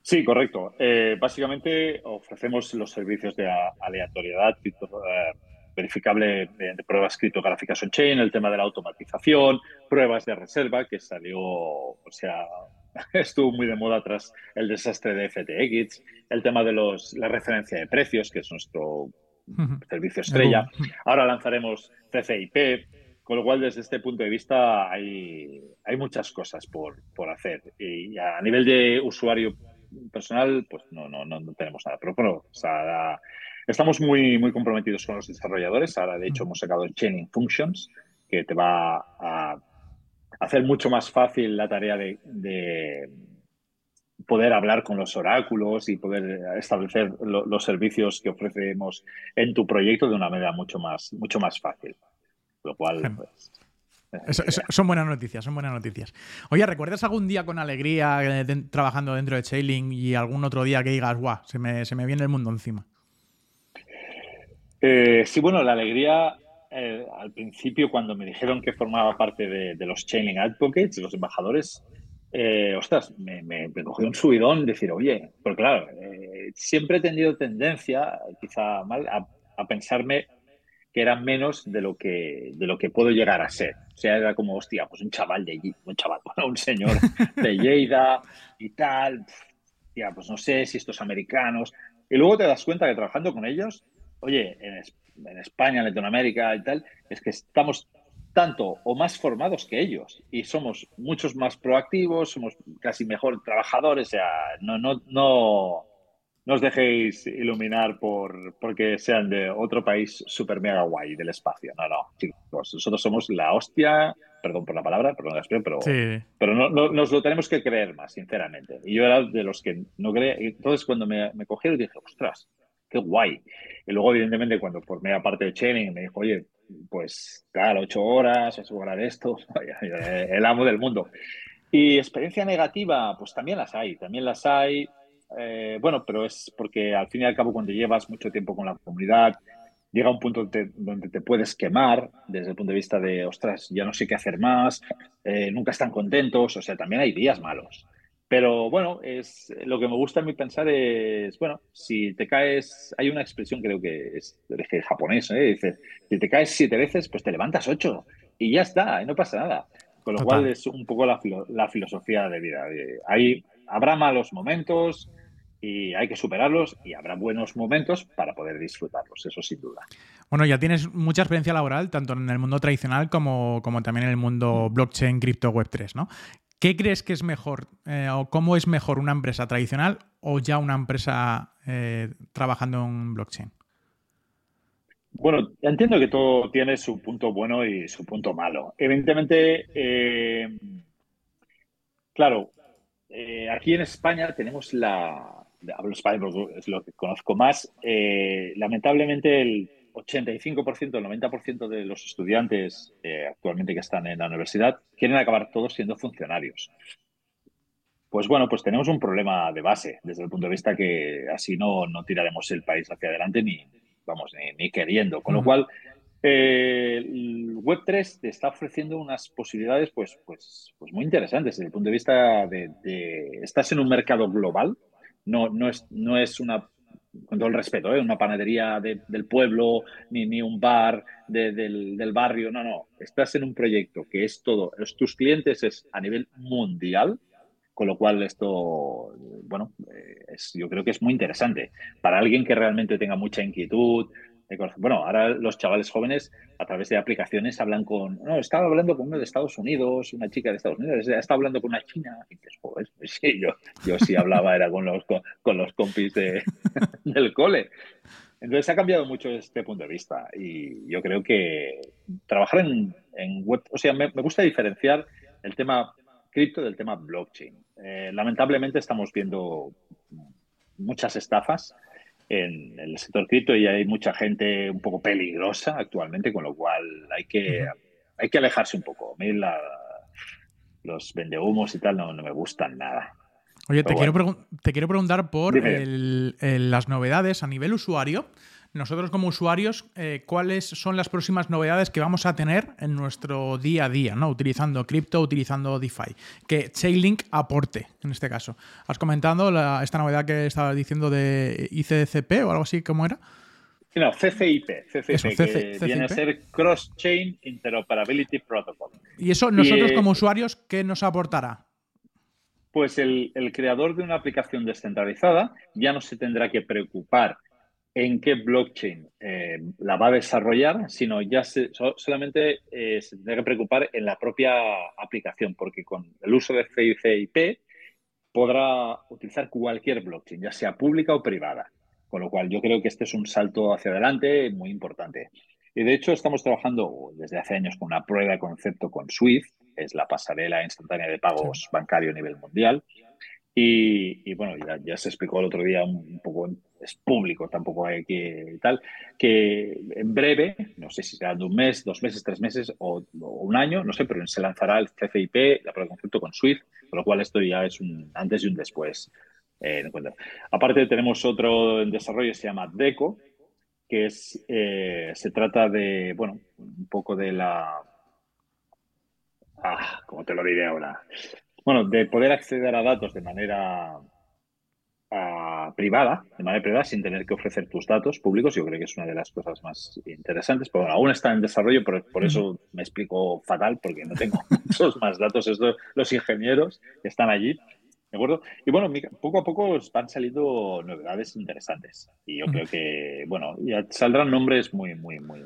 Sí, correcto. Eh, básicamente ofrecemos los servicios de aleatoriedad eh, verificable de, pruebas criptográficas on-chain, el tema de la automatización, pruebas de reserva, que salió, o sea, (laughs) estuvo muy de moda tras el desastre de FTX, el tema de los, la referencia de precios, que es nuestro servicio estrella. Ahora lanzaremos CCIP, con lo cual desde este punto de vista hay, hay muchas cosas por, por hacer. Y a nivel de usuario personal, pues no, no, no, tenemos nada. Pero bueno, estamos muy, muy comprometidos con los desarrolladores. Ahora, de hecho, hemos sacado Chaining Functions, que te va a hacer mucho más fácil la tarea de, poder hablar con los oráculos y poder establecer los servicios que ofrecemos en tu proyecto de una manera mucho más, mucho más fácil. Lo cual, pues, son buenas noticias, son buenas noticias. Oye, ¿recuerdas algún día con alegría eh, trabajando dentro de Chailing y algún otro día que digas, guau, se me, se me viene el mundo encima? Eh, sí, bueno, la alegría eh, al principio, cuando me dijeron que formaba parte de, los Chaining Advocates, de los embajadores, eh, ostras, me, me, cogió un subidón decir, oye, pero claro, eh, siempre he tenido tendencia, quizá mal, a, pensarme que era menos de lo que de lo que puedo llegar a ser. O sea, era como, hostia, pues un chaval de un chaval, (laughs) un señor de Lleida y tal. Ya, pues no sé si estos americanos. Y luego te das cuenta que trabajando con ellos, oye, en, España, en Latinoamérica y tal, es que estamos tanto o más formados que ellos y somos muchos más proactivos, somos casi mejor trabajadores, o sea, no, no, no, os dejéis iluminar por porque sean de otro país super mega guay del espacio. No, no, chicos, nosotros somos la hostia, perdón por la palabra, perdón pero, pero no, nos lo tenemos que creer más, sinceramente. Y yo era de los que no creía. Entonces, cuando me, me cogieron, dije, ostras, qué guay. Y luego, evidentemente, cuando formé parte de Chaining, me dijo, oye, pues, claro, ocho horas, ocho horas de esto, (laughs) el amo del mundo. Y experiencia negativa, pues también las hay, también las hay. Eh, bueno, pero es porque al fin y al cabo cuando llevas mucho tiempo con la comunidad, llega un punto donde te puedes quemar desde el punto de vista de, ostras, ya no sé qué hacer más, eh, nunca están contentos, o sea, también hay días malos. Pero bueno, es lo que me gusta a mí pensar es, bueno, si te caes, hay una expresión creo que es de origen japonés, ¿eh? dice, si te caes siete veces, pues te levantas ocho y ya está, y no pasa nada. Con lo cual es un poco la, la filosofía de vida. Hay, habrá malos momentos y hay que superarlos y habrá buenos momentos para poder disfrutarlos, eso sin duda. Bueno, ya tienes mucha experiencia laboral, tanto en el mundo tradicional como, como también en el mundo blockchain, cripto, web 3, ¿no? ¿Qué crees que es mejor eh, o cómo es mejor una empresa tradicional o ya una empresa eh, trabajando en blockchain? Bueno, entiendo que todo tiene su punto bueno y su punto malo. Evidentemente, eh, claro, aquí en España tenemos la, hablo español es lo que conozco más, lamentablemente el 85%, el 90% de los estudiantes eh, actualmente que están en la universidad quieren acabar todos siendo funcionarios. Pues bueno, pues tenemos un problema de base desde el punto de vista que así no, no tiraremos el país hacia adelante ni, vamos, ni, queriendo. Con lo cual, eh, el Web3 te está ofreciendo unas posibilidades pues, pues, pues muy interesantes desde el punto de vista de, estás en un mercado global, no, no, es, no es una con todo el respeto, ¿eh? una panadería del pueblo, ni, ni un bar del, barrio, no, no, estás en un proyecto que es todo, tus clientes es a nivel mundial, con lo cual esto, bueno, eh, es, yo creo que es muy interesante para alguien que realmente tenga mucha inquietud, bueno, ahora los chavales jóvenes a través de aplicaciones hablan con, no, estaba hablando con uno de Estados Unidos, una chica de Estados Unidos, estaba hablando con una china, pues sí, yo, yo sí hablaba, era con los, con, los compis de, (laughs) del cole. Entonces ha cambiado mucho este punto de vista y yo creo que trabajar en, en web, o sea, me, gusta diferenciar el tema cripto del tema blockchain. Eh, lamentablemente estamos viendo muchas estafas en el sector cripto y hay mucha gente un poco peligrosa actualmente, con lo cual hay que, hay que alejarse un poco. A mí los vendehumos y tal no, me gustan nada. Oye, te quiero, te quiero, preguntar por las novedades a nivel usuario nosotros como usuarios, eh, cuáles son las próximas novedades que vamos a tener en nuestro día a día, ¿no? Utilizando cripto, utilizando DeFi. Que Chainlink aporte, en este caso. Has comentado esta novedad que estabas diciendo de ICCP o algo así, ¿cómo era? No, CCIP, CCIP, que viene a ser Cross-Chain Interoperability Protocol. ¿Y eso nosotros como usuarios qué nos aportará? Pues el, el creador de una aplicación descentralizada ya no se tendrá que preocupar en qué blockchain eh, la va a desarrollar, sino ya solamente eh, se tiene que preocupar en la propia aplicación, porque con el uso de CICIP podrá utilizar cualquier blockchain, ya sea pública o privada. Con lo cual yo creo que este es un salto hacia adelante muy importante. Y de hecho estamos trabajando desde hace años con una prueba de concepto con SWIFT, es la pasarela instantánea de pagos bancario a nivel mundial. Y, bueno, ya, se explicó el otro día un, poco, es público, tampoco hay que tal, que en breve, no sé si será de un mes, dos meses, tres meses o, un año, no sé, pero se lanzará el CFIP, la prueba de concepto con SWIFT, con lo cual esto ya es un antes y un después. Eh, Aparte tenemos otro en desarrollo, se llama DECO, que es, eh, se trata de, bueno, un poco de la... Ah, ¿cómo te lo diré ahora? Bueno, de poder acceder a datos de manera ah, privada, de manera privada, sin tener que ofrecer tus datos públicos, yo creo que es una de las cosas más interesantes. Pero bueno, aún está en desarrollo, por, por eso me explico fatal, porque no tengo (laughs) muchos más datos. Estos, los ingenieros están allí, ¿De acuerdo? Y bueno, poco a poco van saliendo novedades interesantes. Y yo creo que, bueno, ya saldrán nombres muy, muy, muy,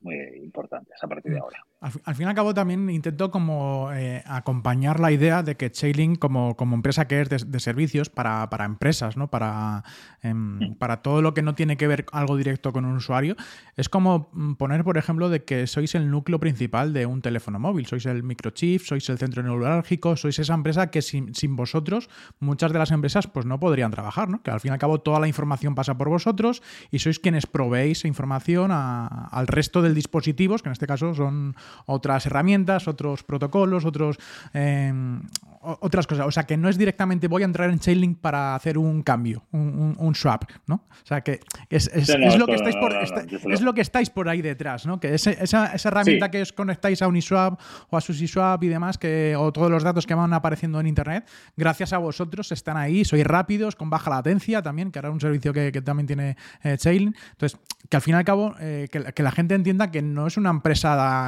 muy importantes a partir de ahora. Al, fin y al cabo también intento como eh, acompañar la idea de que Chainlink como, como empresa que es de, servicios para, empresas, ¿no? Para, em, para todo lo que no tiene que ver algo directo con un usuario, es como mm, poner, por ejemplo, de que sois el núcleo principal de un teléfono móvil, sois el microchip, sois el centro neurálgico, sois esa empresa que sin, vosotros muchas de las empresas pues no podrían trabajar, ¿no? Que al fin y al cabo toda la información pasa por vosotros y sois quienes proveéis información al resto del dispositivos, que en este caso son otras herramientas, otros protocolos, otros, em, otras cosas. O sea, que no es directamente voy a entrar en Chainlink para hacer un cambio, un, swap, ¿no? O sea, que es, lo que estáis por, es lo que estáis por ahí detrás, ¿no? Que esa, esa herramienta que os conectáis a Uniswap o a SushiSwap y demás, que, o todos los datos que van apareciendo en Internet, gracias a vosotros están ahí, sois rápidos, con baja latencia también, que ahora es un servicio que, también tiene eh, Chainlink. Entonces, que al fin y al cabo, eh, que, que la gente entienda que no es una empresa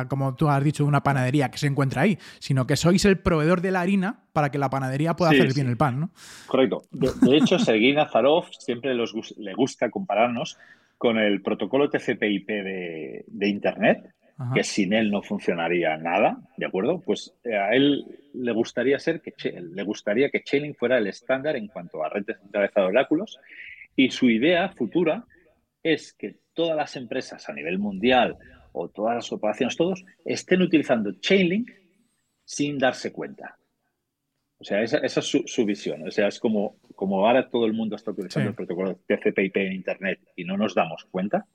como tú has dicho, una panadería que se encuentra ahí, sino que sois el proveedor de la harina para que la panadería pueda hacer bien el pan, ¿no? Correcto. De, hecho, Sergei Nazarov siempre le gusta compararnos con el protocolo TCP/IP de, Internet, que sin él no funcionaría nada, ¿de acuerdo? Pues eh, a él le gustaría ser que le gustaría que Chainlink fuera el estándar en cuanto a red centralizada de oráculos y su idea futura es que todas las empresas a nivel mundial o todas las operaciones, todos, estén utilizando Chainlink sin darse cuenta. O sea, esa, es su, visión. O sea, es como, como ahora todo el mundo está utilizando el protocolo TCP/IP en Internet y no nos damos cuenta,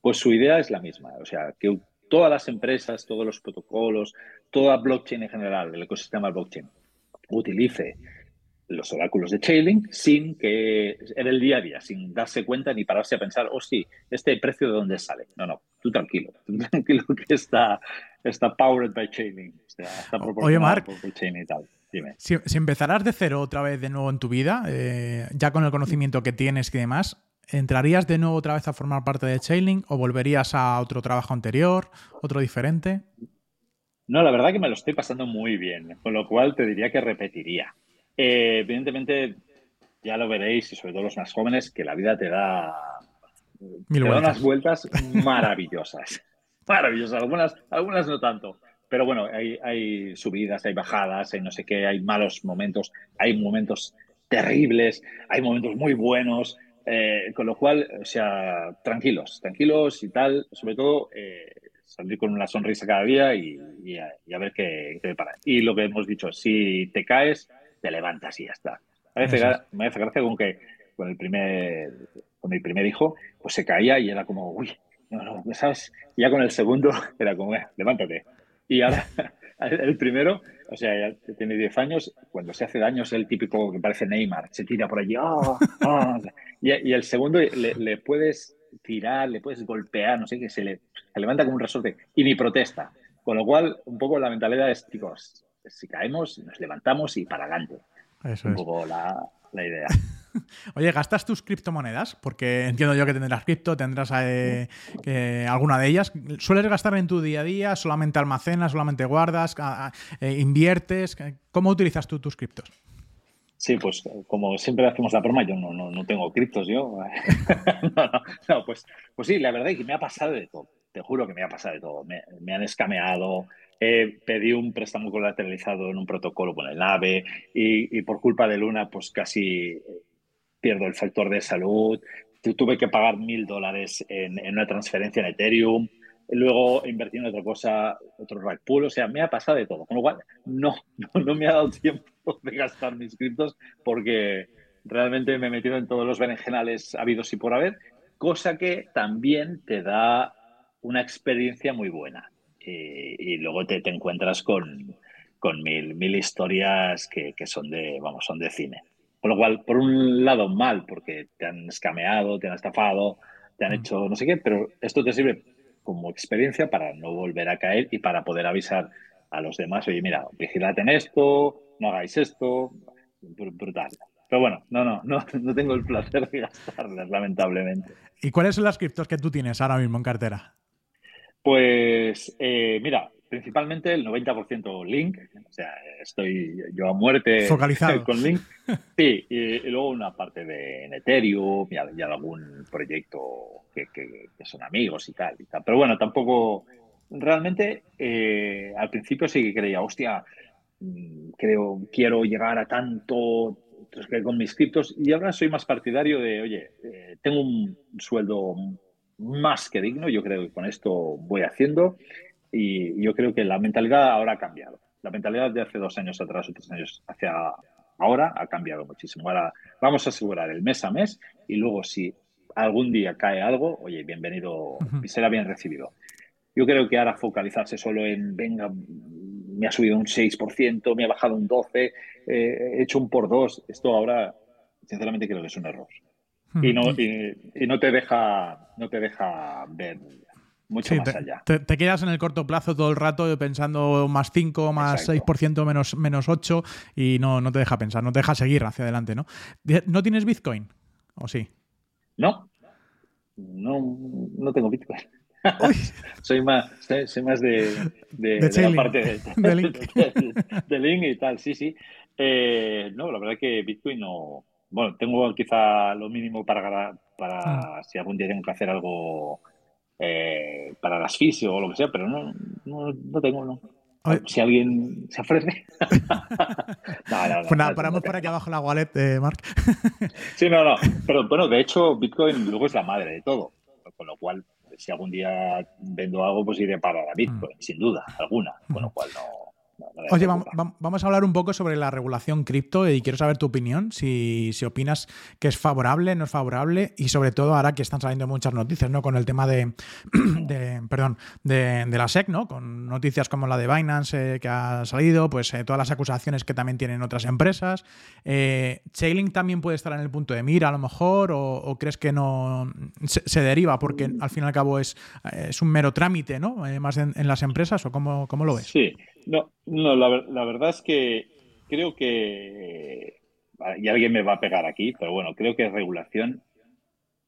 pues su idea es la misma. O sea, que todas las empresas, todos los protocolos, toda blockchain en general, el ecosistema blockchain, utilice los oráculos de Chainlink sin que en el día a día, sin darse cuenta ni pararse a pensar, oh sí, este precio de dónde sale. No, no, tú tranquilo, tú tranquilo que está, está powered by Chainlink. está Oye, Mark, y tal. Si, si, empezarás de cero otra vez de nuevo en tu vida, eh, ya con el conocimiento que tienes y demás, ¿entrarías de nuevo otra vez a formar parte de Chainlink o volverías a otro trabajo anterior, otro diferente? No, la verdad que me lo estoy pasando muy bien, con lo cual te diría que repetiría. Eh, evidentemente, ya lo veréis, y sobre todo los más jóvenes, que la vida te da, unas vueltas maravillosas. (laughs) maravillosas, algunas, algunas no tanto. Pero bueno, hay, subidas, hay bajadas, hay no sé qué, hay malos momentos, hay momentos terribles, hay momentos muy buenos, eh, con lo cual, o sea, tranquilos, tranquilos y tal, sobre todo eh, salir con una sonrisa cada día y, a, ver qué, qué me para. Y lo que hemos dicho, si te caes, te levantas y ya está. Me hace, gracia con que con el primer con mi primer hijo, pues se caía y era como, uy, no, no, ¿sabes? Y ya con el segundo era como, eh, levántate. Y ahora, (laughs) el primero, o sea, ya tiene 10 años, cuando se hace daño es el típico que parece Neymar, se tira por allí, oh, oh". Y, y, el segundo le, puedes tirar, le puedes golpear, no sé, que se, le, se levanta como un resorte y ni protesta. Con lo cual, un poco la mentalidad es, chicos, si caemos, nos levantamos y para adelante. Eso un poco la, idea. (laughs) (laughs) Oye, ¿gastas tus criptomonedas? Porque entiendo yo que tendrás cripto, tendrás eh, alguna de ellas. ¿Sueles gastar en tu día a día? ¿Solamente almacenas? ¿Solamente guardas? Eh, ¿Inviertes? ¿Cómo utilizas tú tus criptos? Sí, pues como siempre hacemos la broma, yo no, no, tengo criptos, yo. (laughs) no, pues, pues sí, la verdad es que me ha pasado de todo. Te juro que me ha pasado de todo. Me, han escameado, eh, pedí un préstamo colateralizado en un protocolo con el AVE y, por culpa de Luna pues casi pierdo el factor de salud. Tuve que pagar mil dólares en, una transferencia en Ethereum. Luego invertí en otra cosa, otro rack pool. O sea, me ha pasado de todo. Con lo cual, no, (laughs) no, me ha dado tiempo de gastar mis criptos porque realmente me he metido en todos los berenjenales habidos y por haber, cosa que también te da una experiencia muy buena y, luego te, te encuentras con, con, mil, mil historias que, que, son, de, vamos, son de cine. Con lo cual, por un lado, mal, porque te han escameado, te han estafado, te han mm. hecho no sé qué, pero esto te sirve como experiencia para no volver a caer y para poder avisar a los demás, oye, mira, vigilad en esto, no hagáis esto, brutal. Pero bueno, no, no, no, (laughs) no tengo el placer de gastarlas, lamentablemente. ¿Y cuáles son las criptos que tú tienes ahora mismo en cartera? Pues eh, mira, principalmente el 90% Link, o sea, estoy yo a muerte Focalizado. (laughs) con Link. Sí, y, luego una parte de Ethereum y, algún proyecto que, son amigos y tal, y tal. Pero bueno, tampoco, realmente eh, al principio sí que creía, hostia, mm, creo, quiero llegar a tanto que con mis criptos y ahora soy más partidario de, oye, eh, tengo un sueldo más que digno, yo creo que con esto voy haciendo y yo creo que la mentalidad ahora ha cambiado. La mentalidad de hace dos años atrás o tres años hacia ahora ha cambiado muchísimo. Ahora vamos a asegurar el mes a mes y luego si algún día cae algo, oye, bienvenido y será bien recibido. Yo creo que ahora focalizarse solo en, venga, me ha subido un 6%, me ha bajado un 12%, eh, he hecho un por dos, esto ahora, sinceramente, creo que es un error. Y no, y, no te deja, no te deja ver mucho más allá. Te, quedas en el corto plazo todo el rato pensando más 5, más 6%, menos, menos 8 y no, no te deja pensar, no te deja seguir hacia adelante, ¿no? ¿No tienes Bitcoin? ¿O sí? No, no, no tengo Bitcoin. (laughs) soy más, soy, más de, de, la parte de, (laughs) de, link. (laughs) de, link. y tal, sí, sí. Eh, no, la verdad que Bitcoin no. Bueno, tengo quizá lo mínimo para, para ah. si algún día tengo que hacer algo eh, para las fisio o lo que sea, pero no, no, no tengo, no. Si alguien se ofrece. (laughs) (laughs) pues nada, paramos por aquí abajo la wallet, de Mark. (laughs) sí, no, no. Pero bueno, de hecho, Bitcoin luego es la madre de todo. Con lo cual, si algún día vendo algo, pues iré para la Bitcoin, mm. sin duda alguna. Con lo cual no Oye, vamos a hablar un poco sobre la regulación cripto y quiero saber tu opinión, si, opinas que es favorable, no es favorable y sobre todo ahora que están saliendo muchas noticias, ¿no? Con el tema de, (clears throat) perdón, de, la SEC, ¿no? Con noticias como la de Binance eh, que ha salido, pues eh, todas las acusaciones que también tienen otras empresas. Eh, ¿Chainlink también puede estar en el punto de mira a lo mejor o, crees que no se, deriva porque al fin y al cabo es, es un mero trámite, ¿no? más en, las empresas o cómo, cómo lo ves? Sí, no, no la, verdad es que creo que, y alguien me va a pegar aquí, pero bueno, creo que regulación,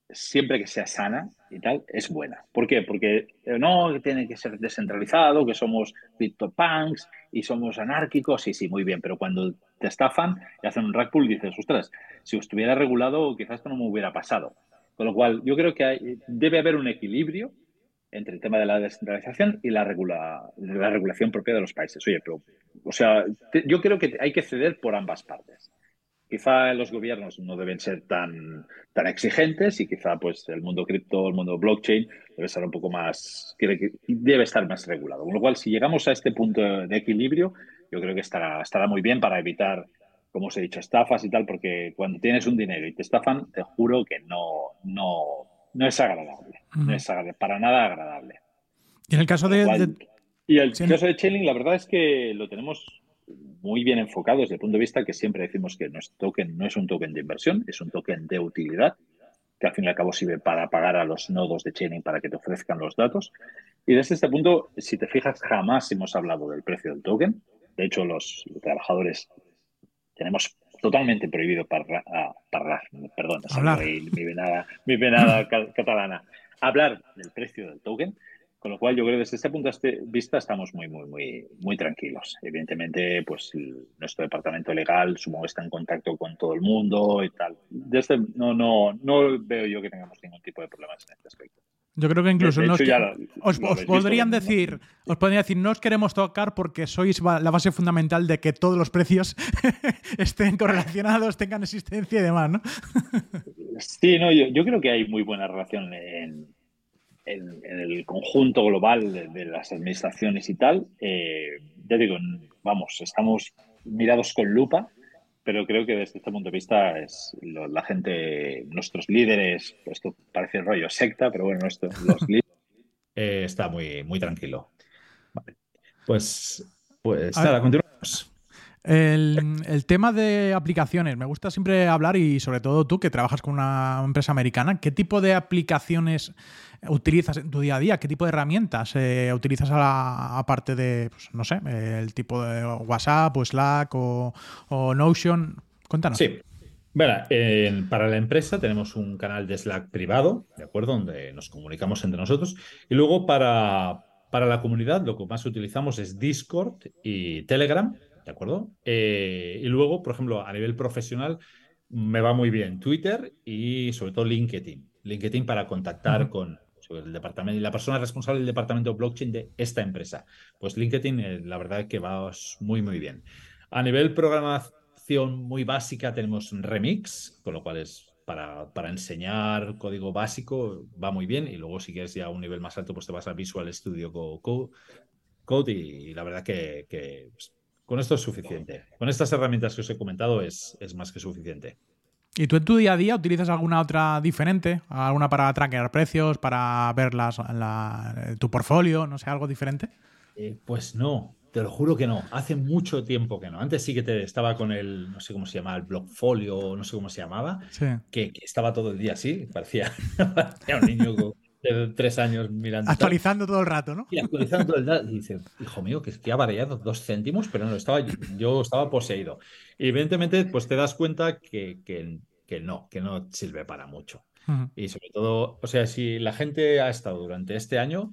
siempre que sea sana y tal, es buena. ¿Por qué? Porque eh, no, que tiene que ser descentralizado, que somos CryptoPunks y somos anárquicos, sí, sí, muy bien, pero cuando te estafan y hacen un rack pool, dices, ostras, si estuviera regulado, quizás esto no me hubiera pasado. Con lo cual, yo creo que debe haber un equilibrio entre el tema de la descentralización y la, regula, la regulación propia de los países. Oye, pero, o sea, yo creo que hay que ceder por ambas partes. Quizá los gobiernos no deben ser tan, tan exigentes y quizá pues el mundo cripto, el mundo blockchain debe estar un poco más, debe estar más regulado. Con lo cual, si llegamos a este punto de equilibrio, yo creo que estará, estará muy bien para evitar, como os he dicho, estafas y tal, porque cuando tienes un dinero y te estafan, te juro que no, no, no es agradable. No es para nada agradable. Y en el caso de. Y el caso de Chainlink, la verdad es que lo tenemos muy bien enfocado desde el punto de vista que siempre decimos que nuestro token no es un token de inversión, es un token de utilidad, que al fin y al cabo sirve para pagar a los nodos de Chainlink para que te ofrezcan los datos. Y desde este punto, si te fijas, jamás hemos hablado del precio del token. De hecho, los trabajadores tenemos totalmente prohibido para, ah, perdón, mi venada, mi venada catalana, hablar del precio del token, con lo cual yo creo que desde este punto de vista estamos muy, muy, muy, muy tranquilos. Evidentemente, pues nuestro departamento legal supongo está en contacto con todo el mundo y tal. Desde, no, no, no veo yo que tengamos ningún tipo de problemas en este aspecto. Yo creo que incluso os, podrían decir, os podrían decir, no os queremos tocar porque sois la base fundamental de que todos los precios (laughs) estén correlacionados, tengan existencia y demás, ¿no? sí, no, yo, creo que hay muy buena relación en, el conjunto global de, las administraciones y tal. Eh, ya digo, vamos, estamos mirados con lupa pero creo que desde este punto de vista es la gente, nuestros líderes, esto parece rollo secta, pero bueno, nuestros, (laughs) los líderes. Eh, está muy, muy tranquilo. Vale. Pues, pues nada, continuamos. El, tema de aplicaciones, me gusta siempre hablar y sobre todo tú que trabajas con una empresa americana, ¿qué tipo de aplicaciones utilizas en tu día a día? ¿Qué tipo de herramientas eh, utilizas aparte de, pues, no sé, el tipo de WhatsApp o Slack o, Notion? Cuéntanos. Sí. para la empresa tenemos un canal de Slack privado, ¿de acuerdo? Donde nos comunicamos entre nosotros. Y luego para, para la comunidad lo que más utilizamos es Discord y Telegram, ¿de acuerdo? Eh, y luego, por ejemplo, a nivel profesional, me va muy bien Twitter y sobre todo LinkedIn. LinkedIn para contactar con el departamento y la persona responsable del departamento blockchain de esta empresa. Pues LinkedIn, eh, la verdad es que va muy, muy bien. A nivel programación muy básica tenemos Remix, con lo cual es para, para, enseñar código básico, va muy bien. Y luego si quieres ya a un nivel más alto, pues te vas a Visual Studio Code, y, la verdad que, que pues, con esto es suficiente. Con estas herramientas que os he comentado es, es más que suficiente. ¿Y tú en tu día a día utilizas alguna otra diferente? ¿Alguna para traquear precios, para ver tu portfolio? No sé, algo diferente. Eh, pues no, te lo juro que no. Hace mucho tiempo que no. Antes sí que te estaba con el, no sé cómo se llama, el Blockfolio, no sé cómo se llamaba, que, estaba todo el día así, parecía, (laughs) un niño de tres años mirando. Actualizando todo el rato, ¿no? Y actualizando todo el rato. Y dice, hijo mío, que, que ha variado dos céntimos, pero no, estaba, yo estaba poseído. Y evidentemente, pues te das cuenta que, que, no, que no sirve para mucho. Y sobre todo, o sea, si la gente ha estado durante este año,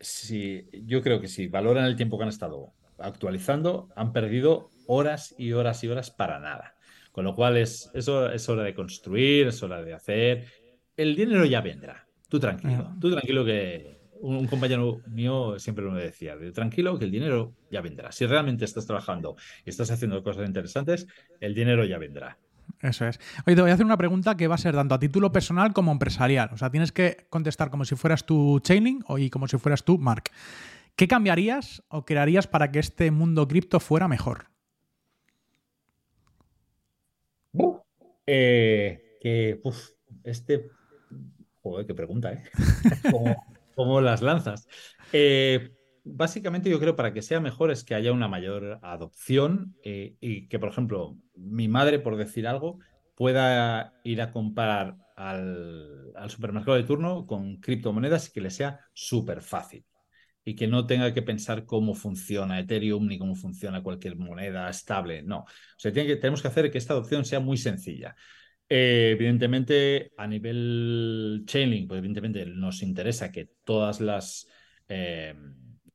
si, yo creo que si valoran el tiempo que han estado actualizando, han perdido horas y horas y horas para nada. Con lo cual es, eso es hora de construir, es hora de hacer. El dinero ya vendrá. Tú tranquilo, tú tranquilo que un, compañero mío siempre me decía, tranquilo que el dinero ya vendrá. Si realmente estás trabajando y estás haciendo cosas interesantes, el dinero ya vendrá. Eso es. Oye, te voy a hacer una pregunta que va a ser tanto a título personal como empresarial. O sea, tienes que contestar como si fueras tú Chaining y como si fueras tú Mark. ¿Qué cambiarías o crearías para que este mundo cripto fuera mejor? Eh, que, este Joder, qué pregunta, ¿eh? (laughs) ¿Cómo, las lanzas? Eh, básicamente yo creo para que sea mejor es que haya una mayor adopción eh, y que, por ejemplo, mi madre, por decir algo, pueda ir a comprar al, supermercado de turno con criptomonedas y que le sea súper fácil y que no tenga que pensar cómo funciona Ethereum ni cómo funciona cualquier moneda estable. No, o sea, tenemos que hacer que esta adopción sea muy sencilla. Eh, evidentemente, a nivel Chainlink, pues evidentemente nos interesa que todas las, eh,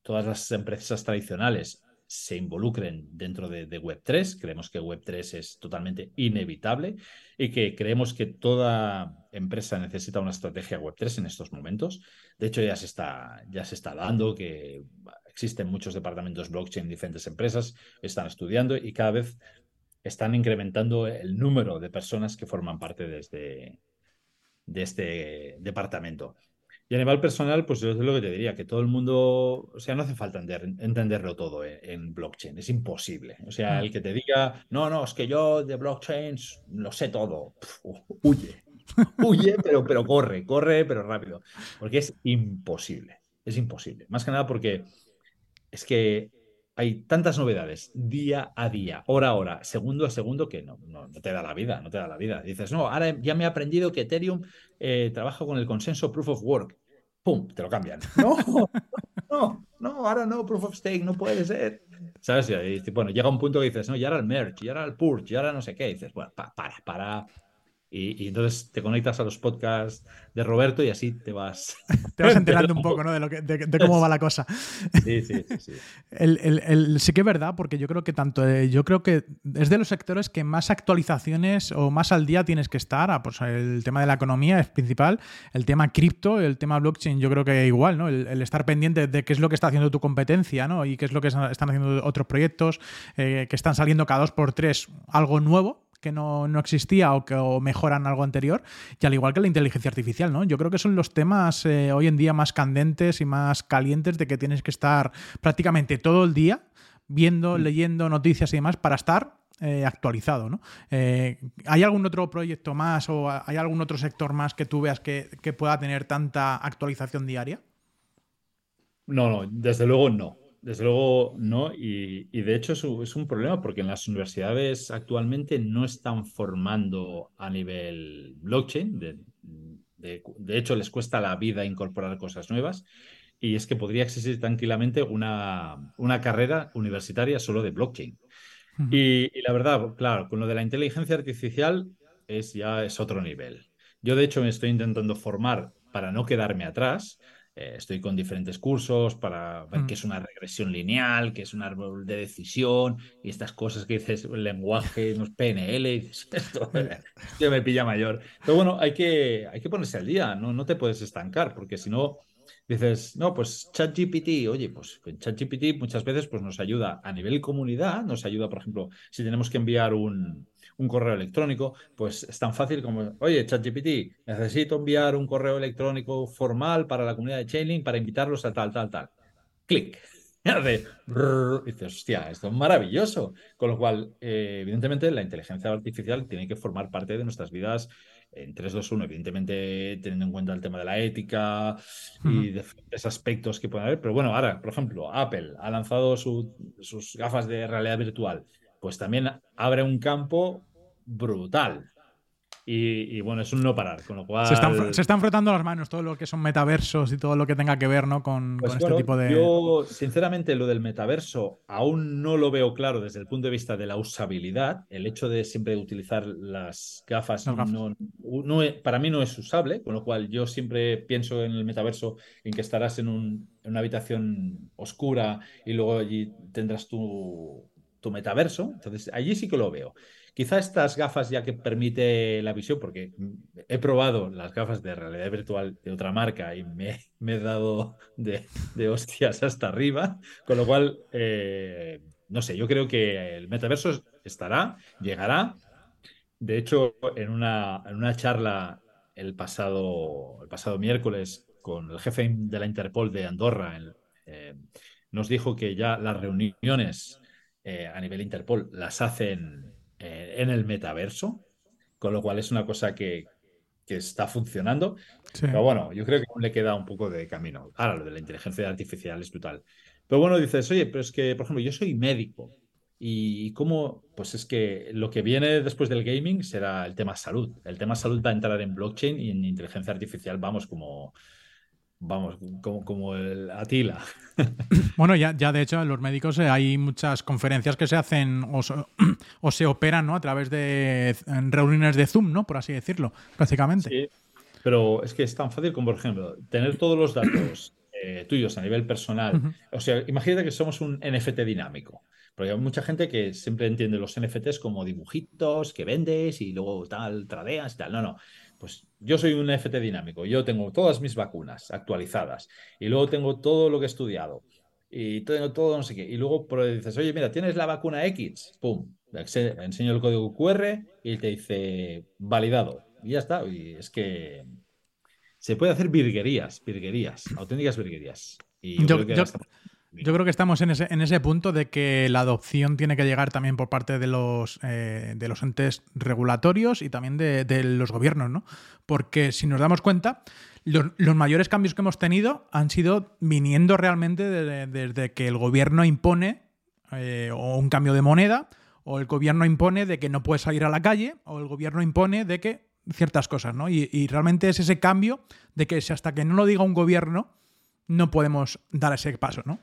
todas las empresas tradicionales se involucren dentro de, Web3. Creemos que Web3 es totalmente inevitable y que creemos que toda empresa necesita una estrategia Web3 en estos momentos. De hecho, ya se está, ya se está dando que existen muchos departamentos blockchain en diferentes empresas, están estudiando y cada vez están incrementando el número de personas que forman parte de este, de este departamento. Y a nivel personal, pues yo es lo que te diría, que todo el mundo, o sea, no hace falta entenderlo todo en, blockchain, es imposible. O sea, el que te diga, no, no, es que yo de blockchain lo sé todo, huye, (laughs) huye, pero, pero corre, corre, pero rápido, porque es imposible, es imposible. Más que nada porque es que hay tantas novedades día a día, hora a hora, segundo a segundo, que no, no, te da la vida, no te da la vida. Dices, no, ahora ya me he aprendido que Ethereum eh, trabaja con el consenso Proof of Work. ¡Pum! Te lo cambian. (laughs) No, no, no, ahora no, Proof of Stake, no puede ser. ¿Sabes? Y, bueno, llega un punto que dices, no, ya era el merge, ya era el purge, ya era no sé qué. dices, bueno, para, para, y, entonces te conectas a los podcasts de Roberto y así te vas. (laughs) te vas (laughs) enterando un poco, ¿no? De, lo que, de, cómo va la cosa. Sí, sí, sí. (laughs) sí. que es verdad, porque yo creo que tanto. Eh, yo creo que es de los sectores que más actualizaciones o más al día tienes que estar. Ah, pues el tema de la economía es principal. El tema cripto, el tema blockchain, yo creo que igual, ¿no? El, estar pendiente de qué es lo que está haciendo tu competencia, ¿no? Y qué es lo que están haciendo otros proyectos, eh, que están saliendo cada dos por tres algo nuevo que no, existía o que mejoran algo anterior, y al igual que la inteligencia artificial, ¿no? Yo creo que son los temas eh, hoy en día más candentes y más calientes de que tienes que estar prácticamente todo el día viendo, mm. leyendo noticias y demás para estar eh, actualizado. ¿no? Eh, ¿Hay algún otro proyecto más o hay algún otro sector más que tú veas que, que pueda tener tanta actualización diaria? No, no, desde luego no. Desde luego no, y, de hecho es un, problema porque en las universidades actualmente no están formando a nivel blockchain, de, hecho les cuesta la vida incorporar cosas nuevas, y es que podría existir tranquilamente una, una carrera universitaria solo de blockchain. y, la verdad, claro, con lo de la inteligencia artificial es ya es otro nivel. Yo de hecho me estoy intentando formar para no quedarme atrás eh, estoy con diferentes cursos para ver Mm. qué es una regresión lineal, qué es un árbol de decisión y estas cosas que dices, el lenguaje, (laughs) no es PNL, y dices, esto, esto me pilla mayor. Pero bueno, hay que, hay que ponerse al día, no, no te puedes estancar, porque si no, dices, no, pues ChatGPT, oye, pues ChatGPT muchas veces pues, nos ayuda a nivel comunidad, nos ayuda, por ejemplo, si tenemos que enviar un, un correo electrónico, pues es tan fácil como, oye, ChatGPT, necesito enviar un correo electrónico formal para la comunidad de Chainlink para invitarlos a tal, tal, tal. Clic. (laughs) Y hace y dices, hostia, esto es maravilloso. Con lo cual, eh, evidentemente, la inteligencia artificial tiene que formar parte de nuestras vidas en 3, 2, 1, evidentemente teniendo en cuenta el tema de la ética y Ujú. diferentes aspectos que pueden haber. Pero bueno, ahora, por ejemplo, Apple ha lanzado su- sus gafas de realidad virtual. Pues también abre un campo brutal. Y, y bueno, es un no parar, con lo cual... Se están, fr- se están frotando las manos todo lo que son metaversos y todo lo que tenga que ver ¿no? con, Pues con este tipo de. yo sinceramente lo del metaverso aún no lo veo claro desde el punto de vista de la usabilidad. El hecho de siempre utilizar las gafas, Las gafas. No, para mí no es usable, con lo cual yo siempre pienso en el metaverso en que estarás en, un- en una habitación oscura y luego allí tendrás tu, tu metaverso. Entonces allí sí que lo veo. Quizá estas gafas ya que permite la visión, porque he probado las gafas de realidad virtual de otra marca y me, me he dado de, de hostias hasta arriba, con lo cual, eh, no sé, yo creo que el metaverso estará, llegará. De hecho, en una, en una charla el pasado, el pasado miércoles con el jefe de la Interpol de Andorra, eh, nos dijo que ya las reuniones eh, a nivel Interpol las hacen eh, en el metaverso, con lo cual es una cosa que, que está funcionando. Sí. Pero bueno, yo creo que aún le queda un poco de camino. Ahora, lo de la inteligencia artificial es brutal. Pero bueno, dices, oye, pero es que, por ejemplo, yo soy médico. ¿Y cómo? Pues es que lo que viene después del gaming será el tema salud. El tema salud va a entrar en blockchain y en inteligencia artificial, vamos, como, vamos, como, como el Atila. (laughs) Bueno, ya, ya de hecho en los médicos eh, hay muchas conferencias que se hacen o, so- (clears throat) o se operan ¿no? a través de reuniones de Zoom, ¿no? Por así decirlo, prácticamente. Sí, pero es que es tan fácil como, por ejemplo, tener todos los datos eh, tuyos a nivel personal. O sea, imagínate que somos un NFT dinámico. Porque hay mucha gente que siempre entiende los NFTs como dibujitos que vendes y luego tal, tradeas y tal. No, no. Pues yo soy un NFT dinámico. Yo tengo todas mis vacunas actualizadas y luego tengo todo lo que he estudiado y tengo todo no sé qué. Y luego dices, oye, mira, tienes la vacuna X. Pum. Enseño el código QR y te dice validado. Y ya está. Y es que se puede hacer virguerías, virguerías, auténticas virguerías. Y yo, Yo- Yo creo que estamos en ese, en ese punto de que la adopción tiene que llegar también por parte de los, eh, de los entes regulatorios y también de, los gobiernos, ¿no? Porque si nos damos cuenta, los, mayores cambios que hemos tenido han sido viniendo realmente de- de- desde que el gobierno impone eh, o un cambio de moneda, o el gobierno impone de que no puedes salir a la calle, o el gobierno impone de que ciertas cosas, ¿no? Y, y realmente es ese cambio de que si hasta que no lo diga un gobierno, no podemos dar ese paso, ¿no?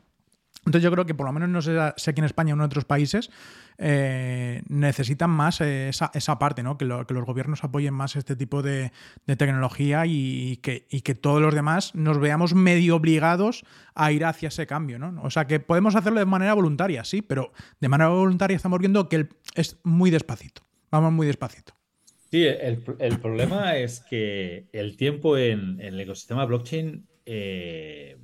Entonces yo creo que por lo menos no sé si aquí en España o en otros países eh, necesitan más eh, esa, esa parte, ¿no? Que, lo- que los gobiernos apoyen más este tipo de, tecnología y, que, y que todos los demás nos veamos medio obligados a ir hacia ese cambio, ¿no? O sea que podemos hacerlo de manera voluntaria, sí, pero de manera voluntaria estamos viendo que es muy despacito. Vamos muy despacito. Sí, el, el problema es que el tiempo en, en el ecosistema blockchain, eh,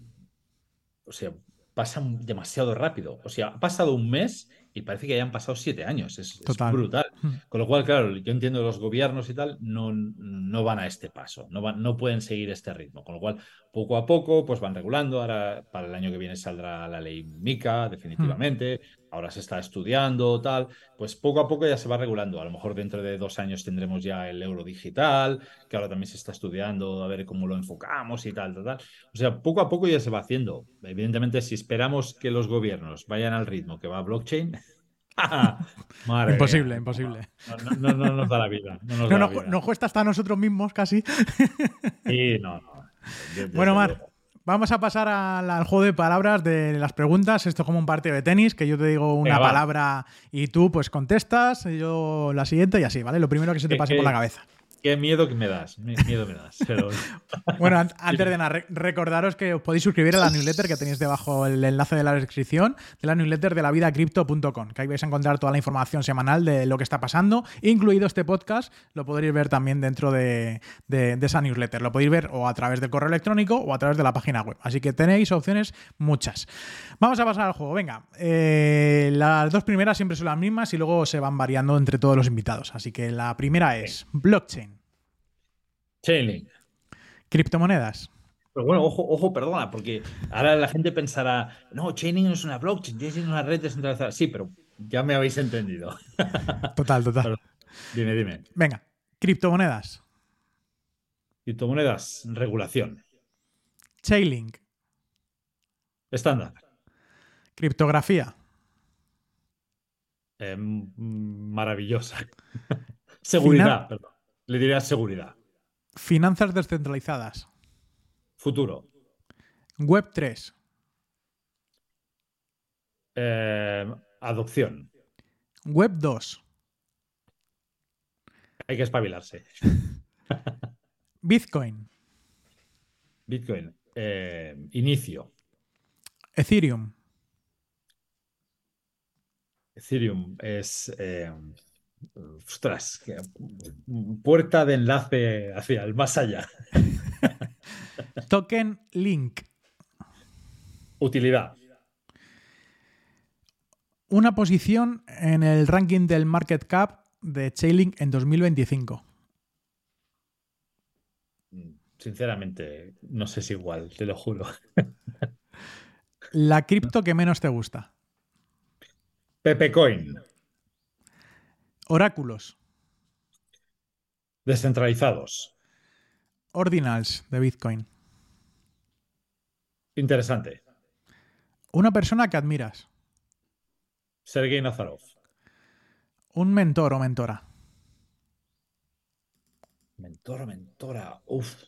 o sea, pasa demasiado rápido. O sea, ha pasado un mes y parece que hayan pasado siete años. Es, brutal. Mm. Con lo cual, claro, yo entiendo los gobiernos y tal, no, no van a este paso, no, van, no pueden seguir este ritmo. Con lo cual, poco a poco, pues van regulando. Ahora, para el año que viene saldrá la ley MICA, definitivamente. Ahora se está estudiando, tal. Pues poco a poco ya se va regulando. A lo mejor dentro de dos años tendremos ya el euro digital, que ahora también se está estudiando a ver cómo lo enfocamos y tal, tal, tal. O sea, poco a poco ya se va haciendo. Evidentemente, si esperamos que los gobiernos vayan al ritmo que va blockchain, (laughs) madre Imposible, mía. imposible. No, no, no, no nos da la vida. No nos No, da la vida. nos cuesta hasta a nosotros mismos casi. Sí, no, no. (laughs) Bueno, Mar. Vamos a pasar al, al juego de palabras de las preguntas. Esto es como un partido de tenis, que yo te digo una Venga, va. palabra y tú pues contestas, y yo la siguiente y así, ¿vale? Lo primero que se te ¿Qué- pase por la cabeza. Qué miedo que me das. Miedo me das. bueno, (laughs) antes de nada, recordaros que os podéis suscribir a la newsletter que tenéis debajo el enlace de la descripción de la newsletter de la vida que ahí vais a encontrar toda la información semanal de lo que está pasando, incluido este podcast. Lo podréis ver también dentro de, esa newsletter. Lo podéis ver o a través del correo electrónico o a través de la página web. Así que tenéis opciones muchas. Vamos a pasar al juego. Venga, eh, las dos primeras siempre son las mismas y luego se van variando entre todos los invitados. Así que la primera es blockchain. Chainlink. Criptomonedas. Pero bueno, ojo, ojo, perdona, porque ahora la gente pensará, no, Chainlink no es una blockchain, Chainlink es una red descentralizada. Sí, pero ya me habéis entendido. (laughs) Total, total. dime, dime. Venga, criptomonedas. Criptomonedas, regulación. Chainlink. Estándar. Criptografía. Em, maravillosa. (laughs) seguridad, perdón. Le diría seguridad. Finanzas descentralizadas. Futuro. Web 3. Em, adopción. Web 2. Hay que espabilarse. (laughs) Bitcoin. Bitcoin. Em, inicio. Ethereum. Ethereum es. Eh, ostras, puerta de enlace hacia el más allá. (laughs) Token Link. Utilidad. Una posición en el ranking del market cap de Chainlink en 2025. Sinceramente, no sé si igual, te lo juro. (laughs) La cripto que menos te gusta. Pepecoin. Oráculos. Descentralizados. Ordinals de Bitcoin. Interesante. Una persona que admiras. Sergei Nazarov. Un mentor o mentora. Mentor o mentora. Uf.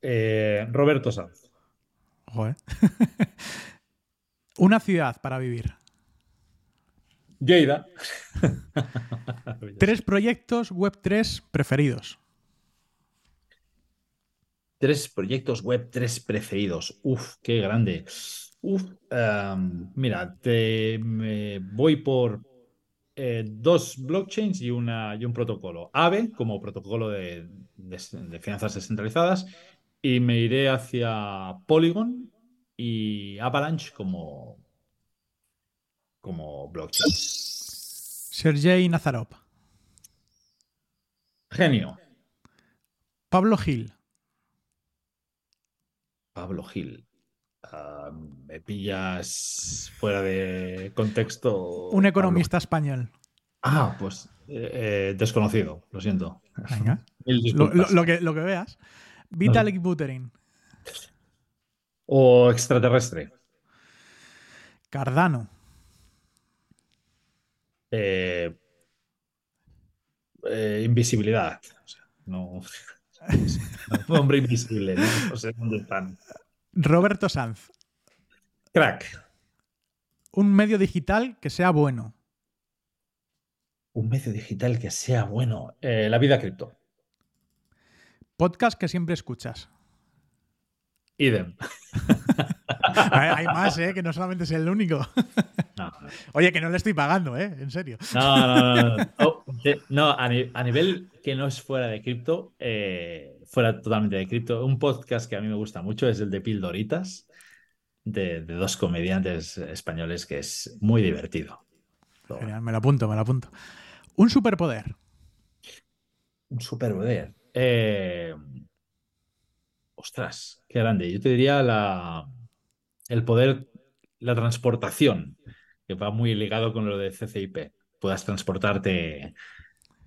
Eh, Roberto Sanz. (laughs) Una ciudad para vivir. Lleida. (laughs) Tres proyectos web 3 preferidos. Tres proyectos web 3 preferidos. Uf, qué grande. Uf, em, mira, te voy por eh, dos blockchains y, una, y un protocolo. AVE como protocolo de, de finanzas descentralizadas y me iré hacia Polygon y Avalanche como, como blockchain. Sergei Nazarov. Genio. Pablo Gil. Pablo Gil. Ah, me pillas fuera de contexto. Un economista español. Ah, pues eh, eh, desconocido, lo siento. Venga. (laughs) lo, que, lo que veas. Vitalik Buterin. O extraterrestre. Cardano. Eh, eh, invisibilidad. (laughs) no. hombre invisible, ¿no? sé dónde están. Roberto Sanz. Crack. Un medio digital que sea bueno. Un medio digital que sea bueno. Eh, la vida cripto. Podcast que siempre escuchas. Idem. (laughs) hay más, ¿eh? Que no solamente es el único. (laughs) Oye, que no le estoy pagando, ¿eh? En serio. No, no, no. No, (laughs) oh, a, nivel que no es fuera de cripto, eh, fuera totalmente de cripto, un podcast que a mí me gusta mucho es el de Pildoritas, de, dos comediantes españoles que es muy divertido. Genial, me lo apunto, me lo apunto. Un superpoder. Un superpoder. Eh, ostras, qué grande. Yo te diría la, el poder, la transportación, que va muy ligado con lo de CCIP. Puedas transportarte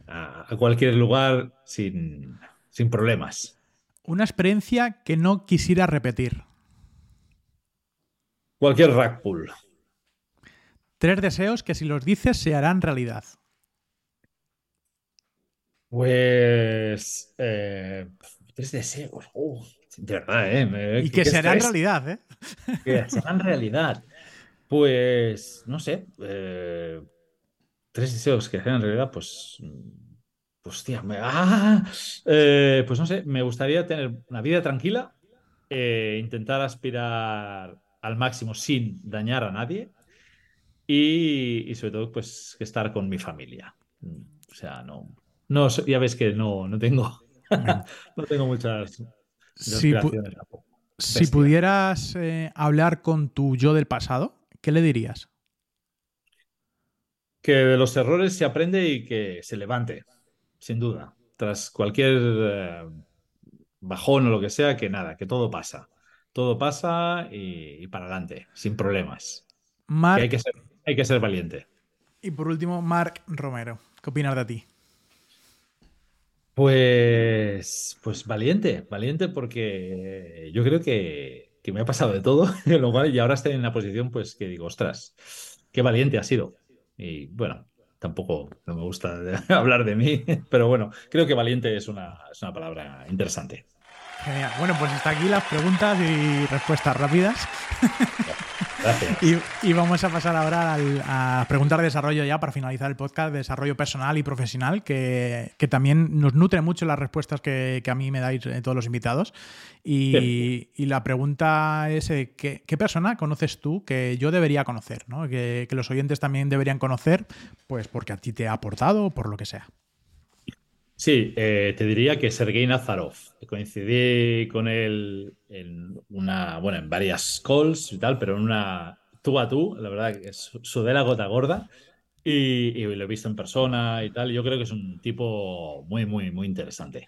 a, cualquier lugar sin, sin problemas. Una experiencia que no quisiera repetir. Cualquier rack pool. Tres deseos que si los dices se harán realidad. Pues. Eh, tres deseos. de verdad, ¿eh? y que serán realidad, ¿eh? Que serán realidad. Pues, no sé. Eh, tres deseos que serán realidad, pues. hostia, me, ah, eh, pues no sé, me gustaría tener una vida tranquila, eh, intentar aspirar al máximo sin dañar a nadie y, sobre todo, pues, estar con mi familia. O sea, no, no ya ves que no, no tengo, (laughs) no tengo muchas, si, si pudieras eh, hablar con tu yo del pasado, ¿qué le dirías? Que de los errores se aprende y que se levante, sin duda. Tras cualquier eh, bajón o lo que sea, que nada, que todo pasa. Todo pasa y, para adelante, sin problemas. hay, que ser, hay que ser valiente. Y por último, Marc Romero. ¿Qué opinas de ti? Pues, pues valiente, valiente porque yo creo que, me ha pasado de todo, (laughs) lo cual y ahora estoy en la posición pues que digo, ostras, qué valiente ha sido. Y bueno, tampoco no me gusta (laughs) hablar de mí, pero bueno, creo que valiente es una, es una palabra interesante. Genial. Bueno, pues hasta aquí las preguntas y respuestas rápidas. (laughs) Y, vamos a pasar ahora a preguntar de desarrollo ya para finalizar el podcast, de desarrollo personal y profesional, que, también nos nutre mucho las respuestas que, a mí me dais eh, todos los invitados. Y, la pregunta es, eh, ¿qué, persona conoces tú que yo debería conocer? Que, que los oyentes también deberían conocer, pues porque a ti te ha aportado o por lo que sea. Sí, eh, te diría que Sergei Nazarov. Coincidí con él en una, bueno, en varias calls y tal, pero en una tú a tú, la verdad que sudé la gota gorda y, lo he visto en persona y tal. Yo creo que es un tipo muy, muy, muy interesante.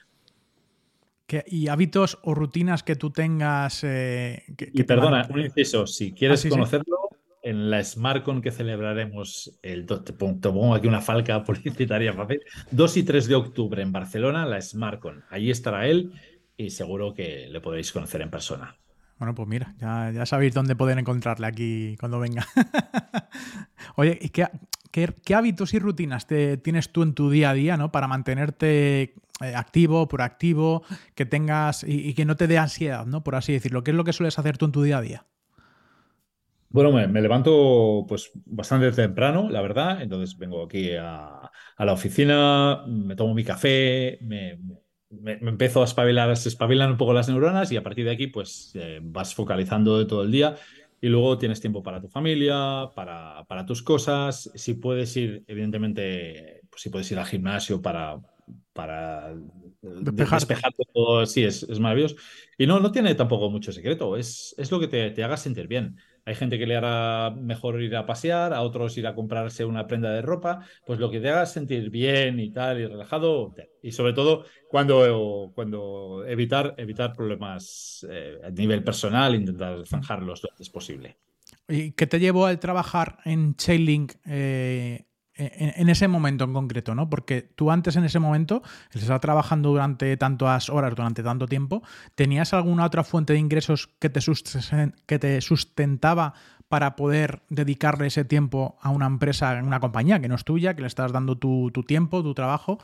¿Y hábitos o rutinas que tú tengas? Eh, y perdona, un inciso, si quieres ah, conocerlo, en la SmartCon que celebraremos el pongo aquí una falca (laughs) publicitaria fácil, 2 y 3 de octubre en Barcelona, la SmartCon. Allí estará él y seguro que le podréis conocer en persona. Bueno, pues mira, ya, sabéis dónde poder encontrarle aquí cuando venga. (laughs) Oye, ¿y qué, hábitos y rutinas tienes tú en tu día a día ¿no? para mantenerte eh, activo, proactivo, que tengas y, que no te dé ansiedad, ¿no? por así decirlo? ¿Qué es lo que sueles hacer tú en tu día a día? Bueno, me, levanto pues bastante temprano, la verdad. Entonces vengo aquí a, la oficina, me tomo mi café, me, empiezo a espabilar, se espabilan un poco las neuronas y a partir de aquí pues eh, vas focalizando de todo el día y luego tienes tiempo para tu familia, para, para tus cosas. Si puedes ir, evidentemente, pues si puedes ir al gimnasio para, para despejar todo, sí, es, es, maravilloso. Y no, no tiene tampoco mucho secreto, es, es lo que te, te haga sentir bien. Hay gente que le hará mejor ir a pasear, a otros ir a comprarse una prenda de ropa, pues lo que te haga sentir bien y tal y relajado y sobre todo cuando, cuando evitar, evitar problemas eh, a nivel personal, intentar zanjarlos lo antes posible. ¿Y qué te llevó al trabajar en Chainlink eh, en, ese momento en concreto, ¿no? Porque tú antes en ese momento, el trabajando durante tantas horas, durante tanto tiempo, ¿tenías alguna otra fuente de ingresos que te, que te sustentaba para poder dedicarle ese tiempo a una empresa, a una compañía que no es tuya, que le estás dando tu, tu tiempo, tu trabajo?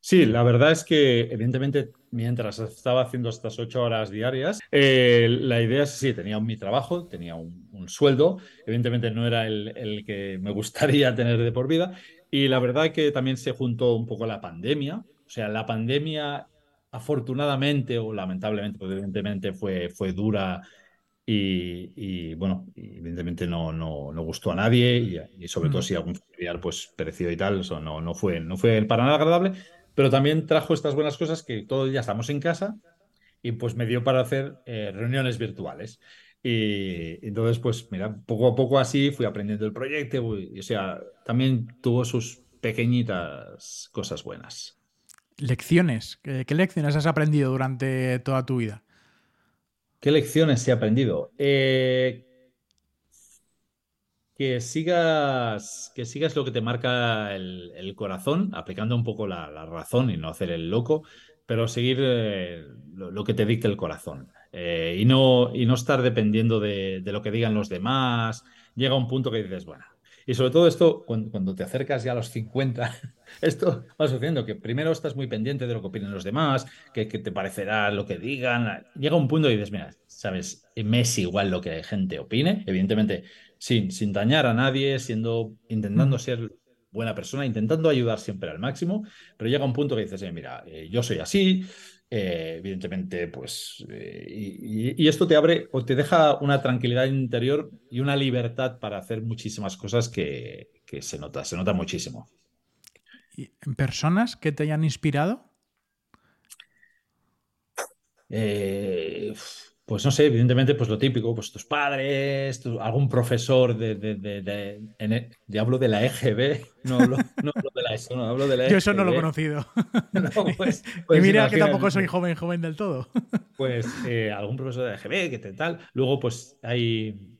Sí, la verdad es que evidentemente mientras estaba haciendo estas ocho horas diarias, eh, la idea es, sí, tenía mi trabajo, tenía un, sueldo, evidentemente no era el, que me gustaría (laughs) tener de por vida, y la verdad que también se juntó un poco la pandemia, o sea, la pandemia afortunadamente o lamentablemente, pues evidentemente fue, fue dura y, bueno, evidentemente no, no, no, gustó a nadie y, sobre todo si algún familiar pues pereció y tal, eso no, no, fue, no fue para nada agradable, pero también trajo estas buenas cosas que todos ya estamos en casa y pues me dio para hacer eh, reuniones virtuales. Y entonces, pues mira, poco a poco así fui aprendiendo el proyecto, y, o sea, también tuvo sus pequeñitas cosas buenas. Lecciones. ¿Qué, lecciones has aprendido durante toda tu vida? ¿Qué lecciones he aprendido? Eh, que sigas, que sigas lo que te marca el, corazón, aplicando un poco la, razón y no hacer el loco, pero seguir eh, lo, que te dicte el corazón. Eh, y, no, y no estar dependiendo de, lo que digan los demás. Llega un punto que dices, bueno. Y sobre todo esto, cuando, te acercas ya a los 50, (laughs) esto va sucediendo, que primero estás muy pendiente de lo que opinen los demás, que, que te parecerá lo que digan. Llega un punto y dices, mira, sabes, me es igual lo que gente opine. Evidentemente, sin, sin dañar a nadie, siendo, intentando ser buena persona, intentando ayudar siempre al máximo, pero llega un punto que dices, eh, mira, eh, yo soy así, eh, evidentemente, pues, y, esto te abre o te deja una tranquilidad interior y una libertad para hacer muchísimas cosas que, que se nota, se nota muchísimo. ¿Y en personas que te hayan inspirado? Eh, pues no sé, evidentemente, pues lo típico, pues tus padres, algún profesor de, de, de, de, e, hablo de la EGB, (laughs) no hablo, de la ESO, no hablo de la Yo eso no lo he e conocido. (laughs) (laughs) Pues, y pues mira que tampoco soy joven, joven del todo. Pues eh, algún profesor de EGB, que te tal. Luego, pues hay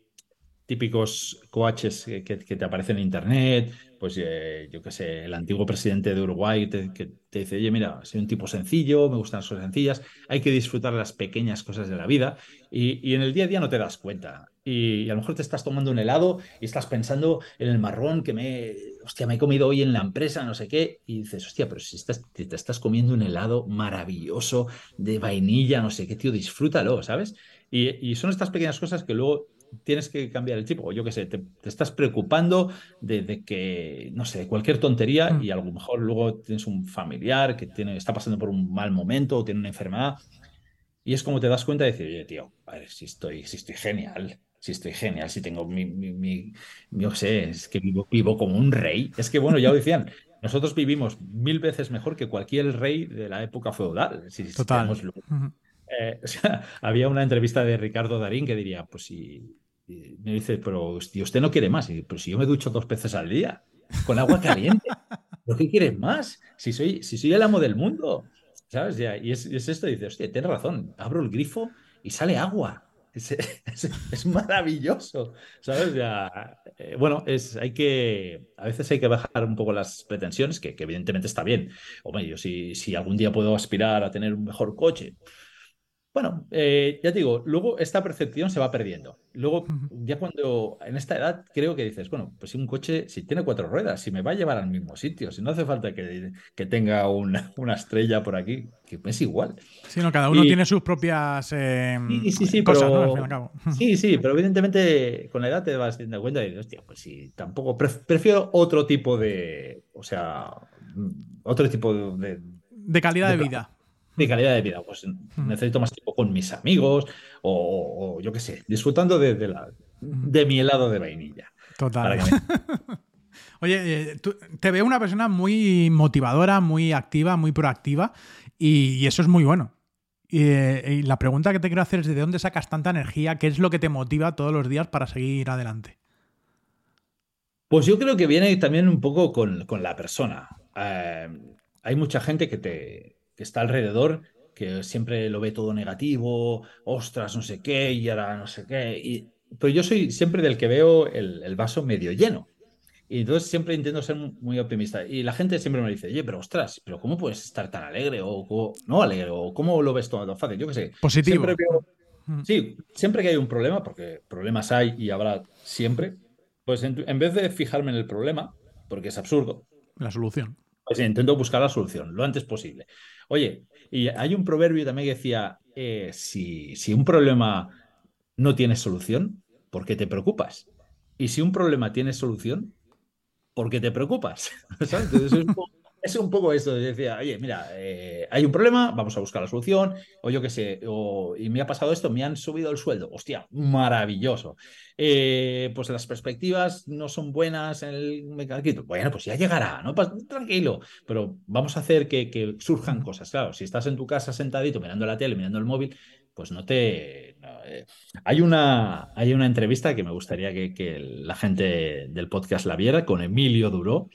típicos coaches que, te aparecen en internet, pues eh, yo qué sé, el antiguo presidente de Uruguay que te dice, oye, mira, soy un tipo sencillo, me gustan las cosas sencillas, hay que disfrutar las pequeñas cosas de la vida y, en el día a día no te das cuenta. Y, a lo mejor te estás tomando un helado y estás pensando en el marrón que me, hostia, me he comido hoy en la empresa, no sé qué, y dices, hostia, pero si estás, te estás comiendo un helado maravilloso de vainilla, no sé qué, tío, disfrútalo, ¿sabes? Y, y son estas pequeñas cosas que luego tienes que cambiar el chip, o yo qué sé, te, estás preocupando de, que, no sé, de cualquier tontería mm. y a lo mejor luego tienes un familiar que tiene, está pasando por un mal momento o tiene una enfermedad y es como te das cuenta de decir, oye, tío, a ver, si estoy, si estoy genial, si estoy genial, si tengo mi, mi, yo sé, es que vivo, vivo como un rey. Es que, bueno, ya lo decían, (laughs) nosotros vivimos mil veces mejor que cualquier rey de la época feudal. Si, Total. Eh, (laughs) o sea, había una entrevista de Ricardo Darín que diría, pues si me dice, pero usted no quiere más. Pero si yo me ducho dos veces al día, con agua caliente. (laughs) ¿Pero qué quieres más? Si soy, si soy el amo del mundo. ¿Sabes? Ya, y es, esto, dice, hostia, tienes razón. Abro el grifo y sale agua. (laughs) Es, maravilloso. ¿Sabes? Ya, eh, bueno, es, hay que, a veces hay que bajar un poco las pretensiones, que, evidentemente está bien. Hombre, yo si, si algún día puedo aspirar a tener un mejor coche, bueno, eh, ya te digo, luego esta percepción se va perdiendo. Luego, ya cuando en esta edad creo que dices, bueno, pues si un coche, si tiene cuatro ruedas, si me va a llevar al mismo sitio, si no hace falta que, que tenga una, (laughs) una, estrella por aquí, que es igual. Sí, no, cada uno tiene sus propias eh, sí, sí, cosas, pero, (laughs) Sí, sí, pero evidentemente con la edad te vas dando cuenta y dices, hostia, pues sí, tampoco, prefiero otro tipo de, o sea, otro tipo de... De calidad de vida de calidad de vida. Pues necesito más tiempo con mis amigos o, yo qué sé, disfrutando de, la, de mi helado de vainilla. Total. (laughs) Oye, eh, te veo una persona muy motivadora, muy activa, muy proactiva y, eso es muy bueno. Eh, y, la pregunta que te quiero hacer es de dónde sacas tanta energía, qué es lo que te motiva todos los días para seguir adelante. Pues yo creo que viene también un poco con, la persona. Eh, hay mucha gente que te, que está alrededor, que siempre lo ve todo negativo, ostras, no sé qué, y ahora no sé qué. Y, pero yo soy siempre del que veo el, vaso medio lleno. Y entonces siempre intento ser muy optimista. Y la gente siempre me dice, oye, pero ostras, pero ¿cómo puedes estar tan alegre? O, no alegre, o cómo lo ves todo fácil. Yo qué sé. Positivo. Siempre mm. sí, siempre que hay un problema, porque problemas hay y habrá siempre, pues en, en vez de fijarme en el problema, porque es absurdo. La solución. Pues intento buscar la solución lo antes posible. Oye, y hay un proverbio también que decía, eh, si, si un problema no tiene solución, ¿por qué te preocupas? Y si un problema tiene solución, ¿por qué te preocupas? (laughs) Entonces es un poco es un poco esto, decía, oye, mira, eh, hay un problema, vamos a buscar la solución, o yo qué sé, o, y me ha pasado esto, me han subido el sueldo, hostia, maravilloso. Eh, pues las perspectivas no son buenas en el mercado. Bueno, pues ya llegará, ¿no? Tranquilo, pero vamos a hacer que, surjan cosas. Claro, si estás en tu casa sentadito mirando la tele, mirando el móvil, pues no te... Eh, hay, una, hay una entrevista que me gustaría que, que la gente del podcast la viera con Emilio Duró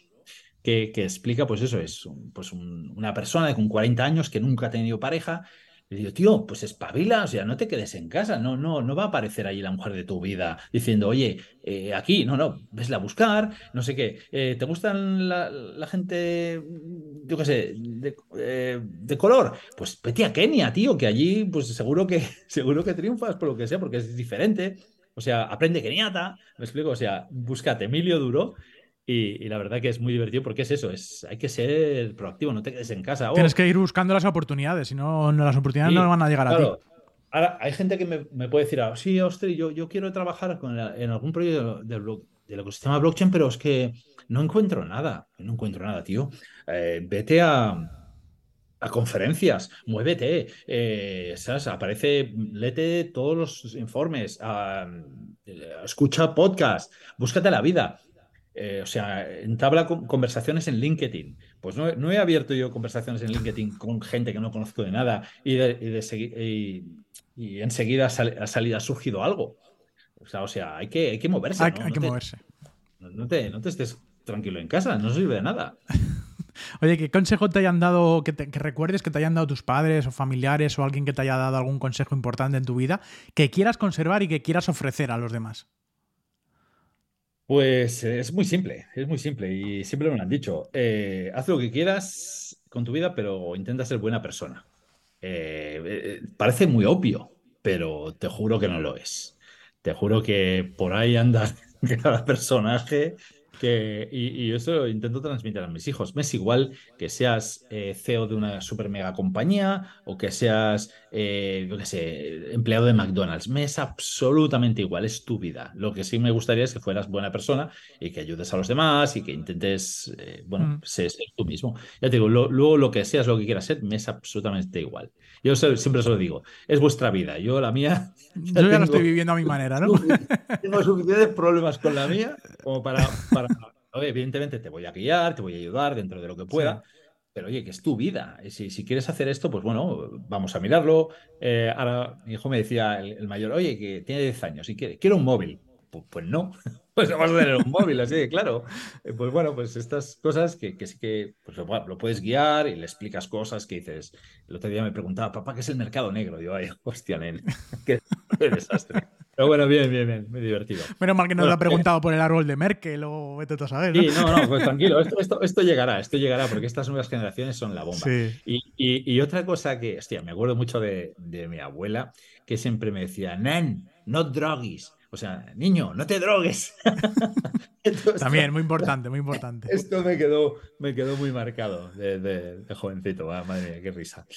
que, explica, pues eso, es pues una persona con 40 años que nunca ha tenido pareja. Le digo, tío, pues espabila, o sea, no te quedes en casa, no, no, no va a aparecer ahí la mujer de tu vida diciendo, oye, eh, aquí, no, no, vesla a buscar, no sé qué. Eh, ¿Te gustan la, gente, yo qué sé, eh, de, color? Pues vete a Kenia, tío, que allí, pues seguro que, (laughs) seguro que triunfas por lo que sea, porque es diferente. O sea, aprende keniata, me explico, o sea, búscate Emilio Duro y, la verdad que es muy divertido porque es eso, es, hay que ser proactivo, no te quedes en casa. Tienes que ir buscando las oportunidades, si no, las oportunidades no van a llegar a ti. Ahora, hay gente que me, puede decir, ah, sí, ostras, yo, yo quiero trabajar con en algún proyecto del blog. del ecosistema blockchain, pero es que no encuentro nada, no encuentro nada, tío. Eh, vete a, a conferencias, muévete, eh, ¿sabes? Aparece, léete todos los informes, escucha podcast, búscate la vida. Eh, o sea, entabla conversaciones en LinkedIn. Pues no, he abierto yo conversaciones en LinkedIn con gente que no conozco de nada y, de, y, enseguida ha, salido, ha surgido algo. O sea, o sea hay, que, hay que moverse. Hay, que moverse. No te, no te estés tranquilo en casa, no sirve de nada. (laughs) Oye, ¿qué consejo te hayan dado, que, recuerdes que te hayan dado tus padres o familiares o alguien que te haya dado algún consejo importante en tu vida que quieras conservar y que quieras ofrecer a los demás? Pues es muy simple, es muy simple y siempre me lo han dicho. Eh, haz lo que quieras con tu vida, pero intenta ser buena persona. Eh, eh, parece muy obvio, pero te juro que no lo es. Te juro que por ahí anda (laughs) cada personaje y, eso lo intento transmitir a mis hijos. Me es igual que seas eh, CEO de una super mega compañía o que seas, eh, yo qué sé, empleado de McDonald's. Me es absolutamente igual, es tu vida. Lo que sí me gustaría es que fueras buena persona y que ayudes a los demás y que intentes, eh, bueno, mm. ser, tú mismo. Ya te digo, luego lo que seas, lo que quieras ser, me es absolutamente igual. Yo siempre se lo digo, es vuestra vida. Yo la mía... Yo ya estoy viviendo a mi manera, ¿no? (laughs) Tengo suficientes problemas con la mía como para evidentemente te voy a guiar, te voy a ayudar dentro de lo que pueda. Pero oye, que es tu vida. Si, si, quieres hacer esto, pues bueno, vamos a mirarlo. Eh, ahora mi hijo me decía, el, mayor, oye, que tiene 10 años y quiere, quiere un móvil. Pues, pues no, pues vamos a tener un móvil, así de claro. Eh, pues bueno, pues estas cosas que, que sí que pues lo, puedes guiar y le explicas cosas que dices. El otro día me preguntaba, papá, ¿qué es el mercado negro? Digo, ay, hostia, nen, (laughs) qué desastre. Pero bueno, bien, bien, bien, muy divertido. Menos mal que no lo ha preguntado por el árbol de Merkel o vete a saber. ¿no? Sí, no, no, pues tranquilo, esto, esto, llegará, esto llegará, porque estas nuevas generaciones son la bomba. Y, y, otra cosa que, hostia, me acuerdo mucho de, de mi abuela, que siempre me decía, Nen, no drogues. O sea, niño, no te drogues. (laughs) También, muy importante, muy importante. Esto me quedó, me quedó muy marcado de, jovencito. madre mía, qué risa.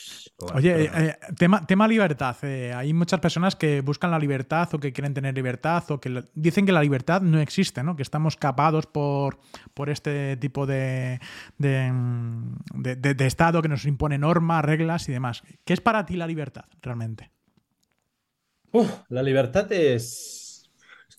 Oye, eh, tema, tema libertad. Eh, hay muchas personas que buscan la libertad o que quieren tener libertad o que dicen que la libertad no existe, ¿no? Que estamos capados por, por este tipo de, de Estado que nos impone normas, reglas y demás. ¿Qué es para ti la libertad realmente? la libertad es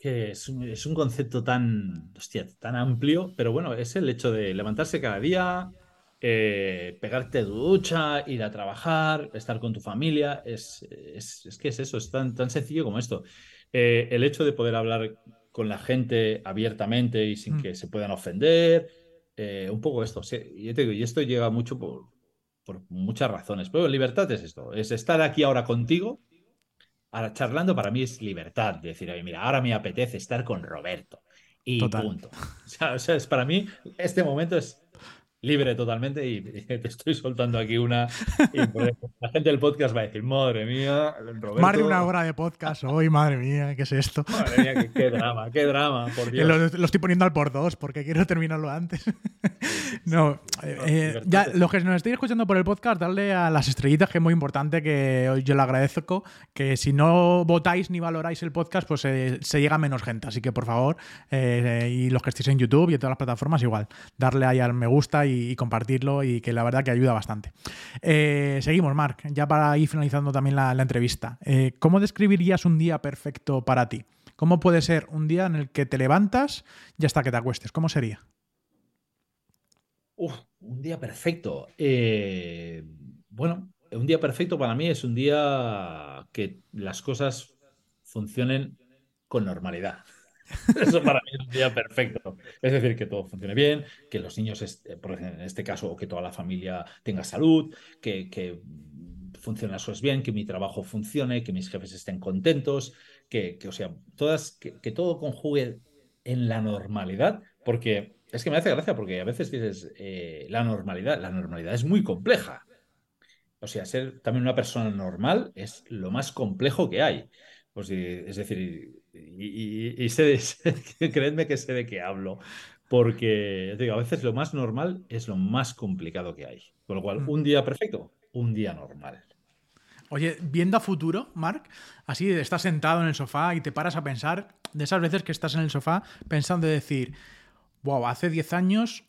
que es un, concepto tan, tan amplio, pero bueno, es el hecho de levantarse cada día, eh, pegarte ducha, ir a trabajar, estar con tu familia. Es, es, que es eso, es tan, tan sencillo como esto. Eh, el hecho de poder hablar con la gente abiertamente y sin mm. que se puedan ofender, eh, un poco esto. y, y esto llega mucho por, por muchas razones, pero libertad es esto, es estar aquí ahora contigo Ahora, charlando para mí es libertad. Decir, oye, mira, ahora me apetece estar con Roberto. Y punto. (laughs) O sea, es, para mí, este momento es libre totalmente y (laughs) te estoy soltando aquí una. la gente del podcast va a decir, madre mía, Roberto. Más de una hora de podcast hoy, madre mía, ¿qué es esto? Madre mía, qué, drama, qué drama, por (laughs) Dios. Lo, estoy poniendo al por dos porque quiero terminarlo antes. (laughs) no, eh, eh, ya, los que nos estéis escuchando por el podcast, darle a las estrellitas, que es muy importante, que hoy yo le agradezco, que si no votáis ni valoráis el podcast, pues eh, se llega a menos gente. Así que por favor, y los que estéis en YouTube y en todas las plataformas, igual, darle ahí al me gusta y y, compartirlo y que la verdad que ayuda bastante. Eh, seguimos, Marc, ya para ir finalizando también la, entrevista. Eh, ¿Cómo describirías un día perfecto para ti? ¿Cómo puede ser un día en el que te levantas y hasta que te acuestes? ¿Cómo sería? un día perfecto. Eh, bueno, un día perfecto para mí es un día que las cosas funcionen con normalidad. (laughs) Eso para mí es un día perfecto. Es decir, que todo funcione bien, que los niños, en este caso, o que toda la familia tenga salud, que, que funcione eso es bien, que mi trabajo funcione, que mis jefes estén contentos, que, o sea, todas, que, todo conjugue en la normalidad, porque es que me hace gracia, porque a veces dices, eh, la normalidad, la normalidad es muy compleja. O sea, ser también una persona normal es lo más complejo que hay. Pues, es decir, y, (laughs) sé, creedme que sé de qué hablo, porque digo, a veces lo más normal es lo más complicado que hay. Con lo cual, mm. un día perfecto, un día normal. Oye, viendo a futuro, Mark, así estás sentado en el sofá y te paras a pensar, de esas veces que estás en el sofá pensando de decir, wow, hace 10 años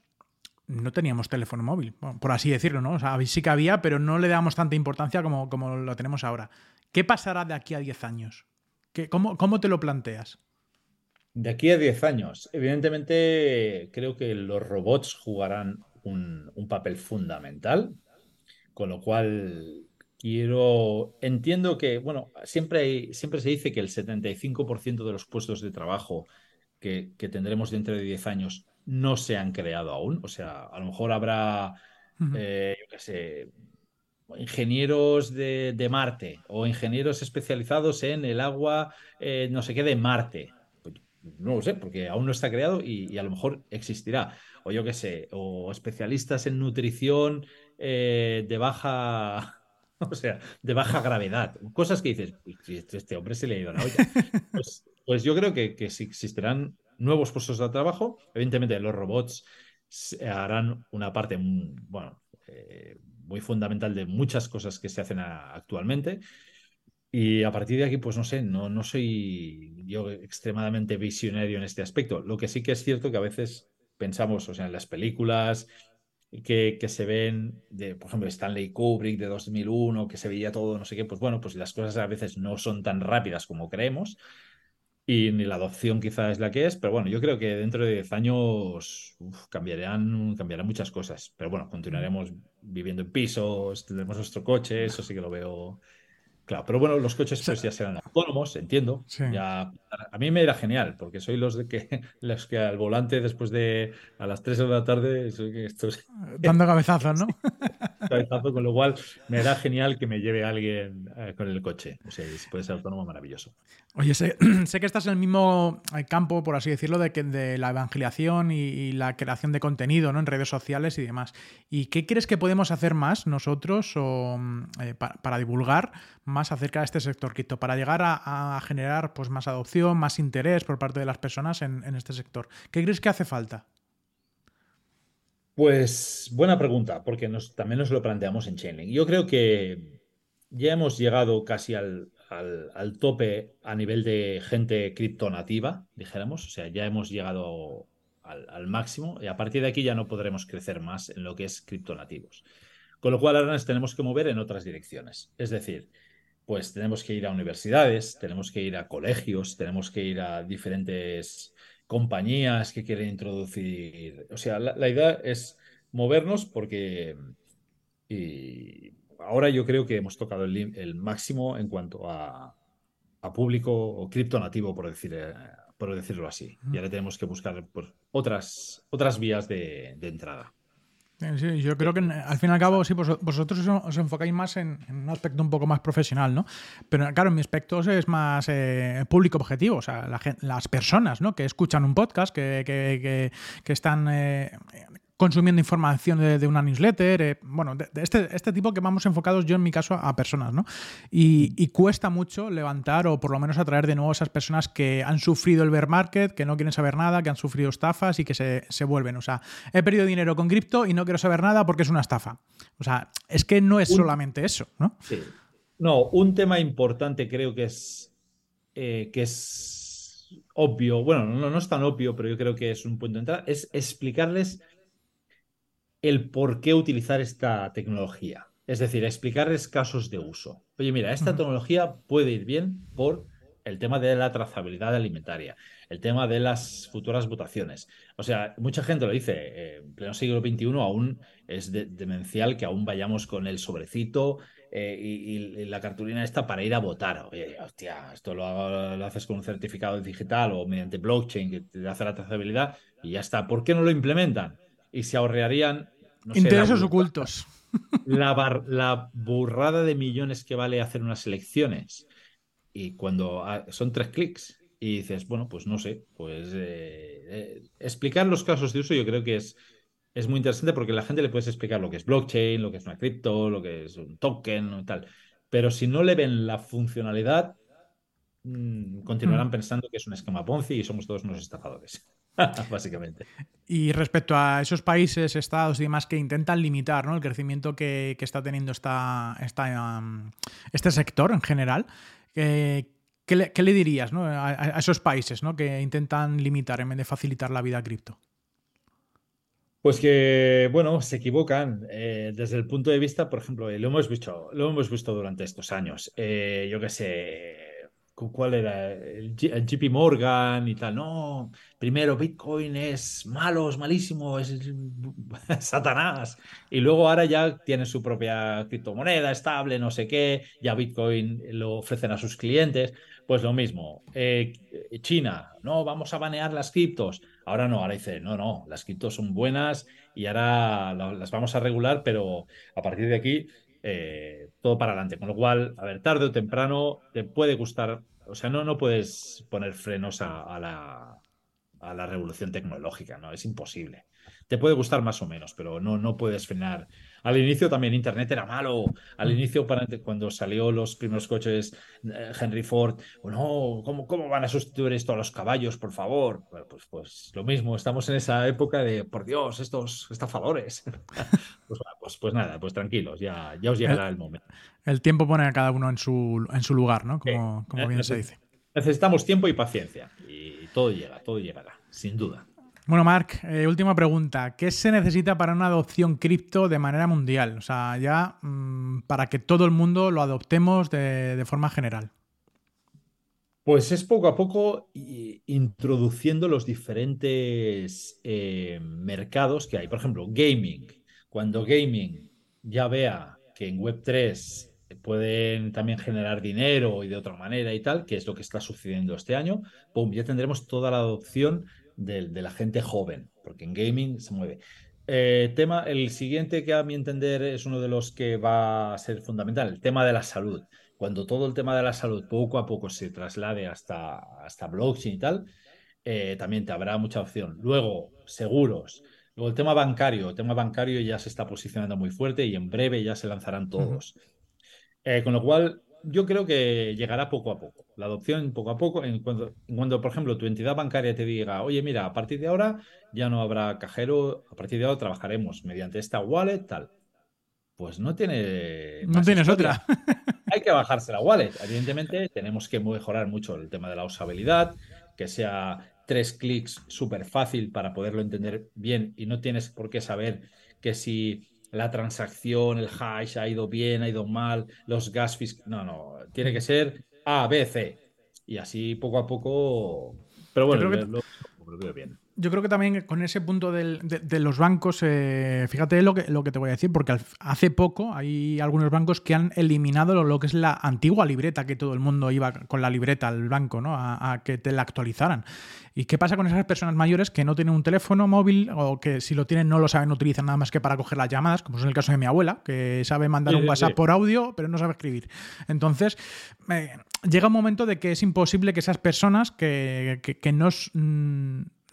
no teníamos teléfono móvil, por así decirlo, ¿no? O sea, sí que había, pero no le damos tanta importancia como, como lo tenemos ahora. ¿Qué pasará de aquí a 10 años? ¿Qué, cómo, ¿Cómo te lo planteas? De aquí a 10 años, evidentemente creo que los robots jugarán un, un papel fundamental, con lo cual Quiero, entiendo que, bueno, siempre, siempre se dice que el 75% de los puestos de trabajo que, tendremos dentro de 10 años no se han creado aún. O sea, a lo mejor habrá, eh, yo qué sé, ingenieros de, Marte o ingenieros especializados en el agua, eh, no sé qué, de Marte. Pues, no lo sé, porque aún no está creado y, a lo mejor existirá. O yo qué sé, o especialistas en nutrición eh, de baja (laughs) o sea, de baja gravedad. Cosas que dices, este hombre se le ha ido a la olla. (laughs) Pues, pues yo creo que, que si existirán nuevos puestos de trabajo, evidentemente los robots harán una parte, bueno, eh, muy fundamental de muchas cosas que se hacen actualmente. Y a partir de aquí, pues no sé, no, no soy yo extremadamente visionario en este aspecto. Lo que sí que es cierto que a veces pensamos, o sea, en las películas que, se ven, de, por ejemplo, Stanley Kubrick de 2001, que se veía todo, no sé qué, pues bueno, pues las cosas a veces no son tan rápidas como creemos y ni la adopción quizá es la que es, pero bueno, yo creo que dentro de 10 años cambiarán, cambiarán muchas cosas, pero bueno, continuaremos viviendo en pisos, tendremos nuestro coche, eso sí que lo veo Claro, pero bueno, los coches pues ya serán autónomos, entiendo. Ya, a mí me era genial, porque soy los de que (laughs) los que al volante después de a las 3 de la tarde estos... dando cabezazos, ¿no? (laughs) cabezazo, con lo cual me da genial que me lleve alguien eh, con el coche. O sea, si puede ser autónomo, maravilloso. Oye, (clears throat) sé, que estás en el mismo eh, campo, por así decirlo, de, que, de la evangelización y, la creación de contenido ¿no? en redes sociales y demás. ¿Y qué crees que podemos hacer más nosotros o, mm, eh, para divulgar más acerca de este sector cripto, para llegar a, generar pues, más adopción, más interés por parte de las personas en, este sector. ¿Qué crees que hace falta? Pues buena pregunta, porque también nos lo planteamos en Chainlink. Yo creo que ya hemos llegado casi al, tope a nivel de gente criptonativa, dijéramos. O sea, ya hemos llegado al, al, máximo y a partir de aquí ya no podremos crecer más en lo que es criptonativos. Con lo cual ahora nos tenemos que mover en otras direcciones. Es decir, pues tenemos que ir a universidades, tenemos que ir a colegios, tenemos que ir a diferentes compañías que quieren introducir. O sea, la, idea es movernos porque y ahora yo creo que hemos tocado el, máximo en cuanto a, público o cripto nativo, por, decir, eh, por decirlo así. Y ahora tenemos que buscar pues, otras, otras vías de entrada. Sí, yo creo que al fin y al cabo, sí, vosotros os enfocáis más en, un aspecto un poco más profesional, ¿no? Pero claro, en mi aspecto es más eh, público objetivo, o sea, las personas, ¿no? Que escuchan un podcast, que, que, que, están eh, consumiendo información de, una newsletter, eh, bueno, de, este, este, tipo que vamos enfocados yo en mi caso a personas, ¿no? Y, cuesta mucho levantar o por lo menos atraer de nuevo a esas personas que han sufrido el bear market, que no quieren saber nada, que han sufrido estafas y que se, vuelven. O sea, he perdido dinero con cripto y no quiero saber nada porque es una estafa. O sea, es que no es solamente eso, ¿no? Sí. No, un tema importante creo que es, eh, que es obvio, bueno, no, no es tan obvio, pero yo creo que es un punto de entrada, es explicarles el por qué utilizar esta tecnología. Es decir, explicarles casos de uso. Oye, mira, esta tecnología puede ir bien por el tema de la trazabilidad alimentaria, el tema de las futuras votaciones. O sea, mucha gente lo dice, eh, en pleno siglo XXI aún es demencial que aún vayamos con el sobrecito eh, y, la cartulina esta para ir a votar. Oye, hostia, esto lo, lo, haces con un certificado digital o mediante blockchain que te hace la trazabilidad y ya está. ¿Por qué no lo implementan? Y se ahorrarían Intereses ocultos. (laughs) La, la, burrada de millones que vale hacer unas elecciones. Y cuando son tres clics y dices, bueno, pues no sé, pues eh, eh, explicar los casos de uso yo creo que es, es muy interesante porque la gente le puedes explicar lo que es blockchain, lo que es una cripto, lo que es un token y tal. Pero si no le ven la funcionalidad, mm, continuarán mm. pensando que es un esquema Ponzi y somos todos unos estafadores. (laughs) Básicamente. Y respecto a esos países, estados y demás que intentan limitar ¿no? el crecimiento que, está teniendo esta, um, este sector en general, eh, ¿qué, le, dirías a, esos países que intentan limitar en vez de facilitar la vida cripto? Pues que, bueno, se equivocan eh, desde el punto de vista, por ejemplo, lo hemos visto, lo hemos visto durante estos años. Eh, yo qué sé, ¿Cuál era? El, JP Morgan y tal. No, primero Bitcoin es malo, es malísimo, es (laughs) Satanás. Y luego ahora ya tiene su propia criptomoneda estable, no sé qué. Ya Bitcoin lo ofrecen a sus clientes. Pues lo mismo. Eh, China, no, vamos a banear las criptos. Ahora no, ahora dice, no, no, las criptos son buenas y ahora las vamos a regular, pero a partir de aquí eh, todo para adelante. Con lo cual, a ver, tarde o temprano te puede gustar, o sea, no, no puedes poner frenos a, la, a la revolución tecnológica, ¿no? Es imposible. Te puede gustar más o menos, pero no, no puedes frenar al inicio también Internet era malo. Al mm. inicio, cuando salió los primeros coches eh, Henry Ford, no, ¿cómo, ¿cómo, van a sustituir esto a los caballos, por favor? pues, pues lo mismo, estamos en esa época de, por Dios, estos estafadores. (laughs) Pues, pues, pues, nada, pues tranquilos, ya, ya os llegará el, momento. El tiempo pone a cada uno en su, en su lugar, ¿no? Como, como bien se dice. Necesitamos tiempo y paciencia. Y todo llega, todo llegará, sin duda. Bueno, Marc, eh, última pregunta. ¿Qué se necesita para una adopción cripto de manera mundial? O sea, ya mm, para que todo el mundo lo adoptemos de, forma general. Pues es poco a poco introduciendo los diferentes eh, mercados que hay. Por ejemplo, gaming. Cuando gaming ya vea que en Web3 pueden también generar dinero y de otra manera y tal, que es lo que está sucediendo este año, ya tendremos toda la adopción de, la gente joven, porque en gaming se mueve. Eh, tema, el siguiente que a mi entender es uno de los que va a ser fundamental, el tema de la salud. Cuando todo el tema de la salud poco a poco se traslade hasta, hasta blockchain y tal, eh, también te habrá mucha opción. Luego, seguros. Luego el tema bancario. El tema bancario ya se está posicionando muy fuerte y en breve ya se lanzarán todos. Eh, con lo cual, yo creo que llegará poco a poco. La adopción poco a poco, en cuando, cuando, por ejemplo, tu entidad bancaria te diga, oye, mira, a partir de ahora ya no habrá cajero, a partir de ahora trabajaremos mediante esta wallet, tal. Pues no tiene. No tienes otra. (laughs) Hay que bajarse la wallet. Evidentemente, tenemos que mejorar mucho el tema de la usabilidad, que sea tres clics súper fácil para poderlo entender bien y no tienes por qué saber que si la transacción, el hash ha ido bien, ha ido mal, los gas fees. No, no, tiene que ser A, B, C. Y así poco a poco. Pero bueno, lo, veo bien. Yo creo que también con ese punto de, los bancos, eh, fíjate lo que, lo que te voy a decir, porque hace poco hay algunos bancos que han eliminado lo, que es la antigua libreta, que todo el mundo iba con la libreta al banco, ¿no? A, que te la actualizaran. ¿Y qué pasa con esas personas mayores que no tienen un teléfono móvil o que si lo tienen no lo saben utilizan nada más que para coger las llamadas, como es el caso de mi abuela, que sabe mandar un WhatsApp por audio, pero no sabe escribir? Entonces, eh, llega un momento de que es imposible que esas personas que, que, que no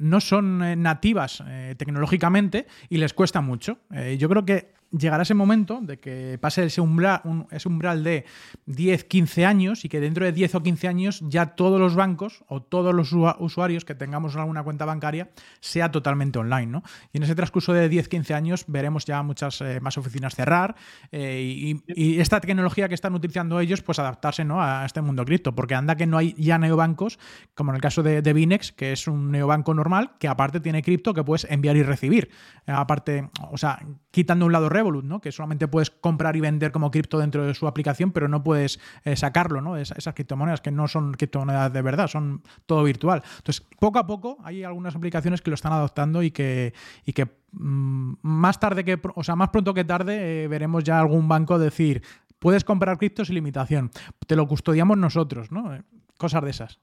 no son eh, nativas eh, tecnológicamente y les cuesta mucho. Eh, yo creo que llegará ese momento de que pase ese umbral, ese umbral de 10, 15 años y que dentro de 10 o 15 años ya todos los bancos o todos los usuarios que tengamos alguna cuenta bancaria sea totalmente online. ¿no? Y en ese transcurso de 10, 15 años veremos ya muchas eh, más oficinas cerrar eh, y, esta tecnología que están utilizando ellos pues adaptarse ¿no? a este mundo cripto, porque anda que no hay ya neobancos, como en el caso de, de Binex, que es un neobanco normal, que aparte tiene cripto que puedes enviar y recibir. aparte, o sea, quitando un lado ¿no? que solamente puedes comprar y vender como cripto dentro de su aplicación, pero no puedes eh, sacarlo, ¿no? esas criptomonedas que no son criptomonedas de verdad, son todo virtual. Entonces, poco a poco hay algunas aplicaciones que lo están adoptando y que, y que mm, más tarde que, o sea, más pronto que tarde eh, veremos ya algún banco decir, puedes comprar cripto sin limitación, te lo custodiamos nosotros, ¿no? Eh, cosas de esas.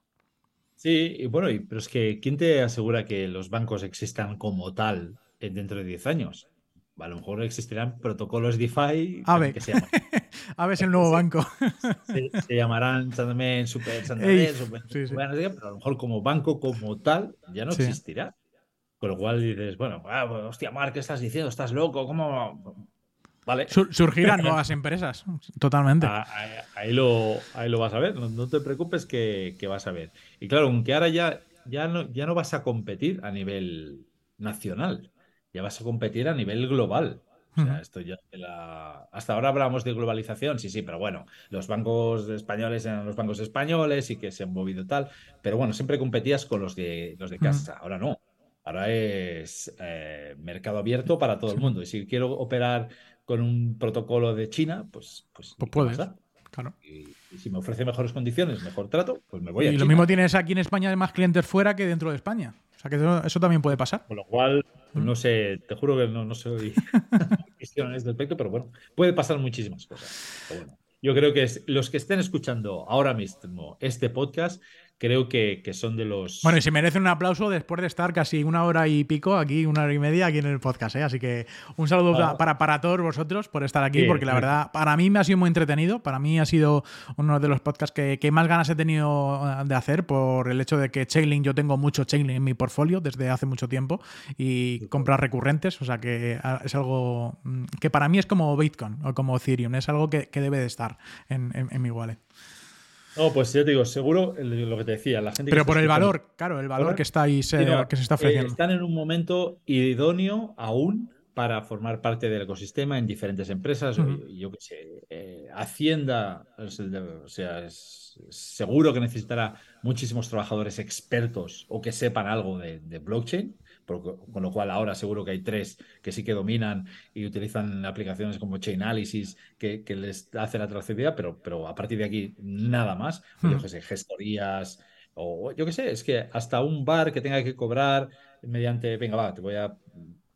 Sí, y bueno, pero es que ¿quién te asegura que los bancos existan como tal dentro de 10 años? A lo mejor existirán protocolos DeFi. Ave. Que se Ave (laughs) es el nuevo banco. (laughs) Se, llamarán también Super Santander, Super, pero a lo mejor como banco como tal ya no existirá. Con lo cual dices, bueno, ah, hostia, Mark, ¿qué estás diciendo? ¿Estás loco? ¿Cómo? Vale. surgirán (laughs) nuevas empresas, totalmente. Ah, ahí, lo, ahí lo vas a ver, no, te preocupes que, que, vas a ver. Y claro, aunque ahora ya ya no, ya no vas a competir a nivel nacional, ya vas a competir a nivel global. O sea, esto ya Hasta ahora hablamos de globalización, sí, sí, pero bueno, los bancos españoles eran los bancos españoles y que se han movido tal, pero bueno, siempre competías con los de, los de casa, ahora no. Ahora es eh, mercado abierto para todo el mundo. Y si quiero operar con un protocolo de China, pues, pues, pues puedes. Claro. Y, si me ofrece mejores condiciones, mejor trato, pues me voy a Y lo mismo tienes aquí en España de más clientes fuera que dentro de España. O sea que eso, también puede pasar. Con lo cual, pues no sé, te juro que no, no soy (laughs) en este aspecto, pero bueno, puede pasar muchísimas cosas. yo creo que los que estén escuchando ahora mismo este podcast creo que, son de los. Bueno, y se merece un aplauso después de estar casi una hora y pico aquí, una hora y media aquí en el podcast. ¿eh? Así que un saludo ah. para, para todos vosotros por estar aquí, porque la verdad, para mí me ha sido muy entretenido. Para mí ha sido uno de los podcasts que, más ganas he tenido eh, de hacer por el hecho de que Chainlink, yo tengo mucho Chainlink en mi portfolio desde hace mucho tiempo y compras recurrentes. O sea que ah, es algo mm, que para mí es como Bitcoin o como Ethereum, es algo que, debe de estar en, en mi wallet. No, pues yo te digo, seguro lo que te decía, la gente. Pero por el valor, claro, el valor que está ahí, que se está ofreciendo. Eh, están en un momento idóneo aún para formar parte del ecosistema en diferentes empresas. Yo qué sé, eh, Hacienda, o sea, es seguro que necesitará muchísimos trabajadores expertos o que sepan algo de blockchain con lo cual ahora seguro que hay tres que sí que dominan y utilizan aplicaciones como Chainalysis que, que les hace la trazabilidad, pero, pero a partir de aquí nada más. Yo hmm. qué sé, gestorías o yo qué sé, es que hasta un bar que tenga que cobrar mediante, venga, va, te voy a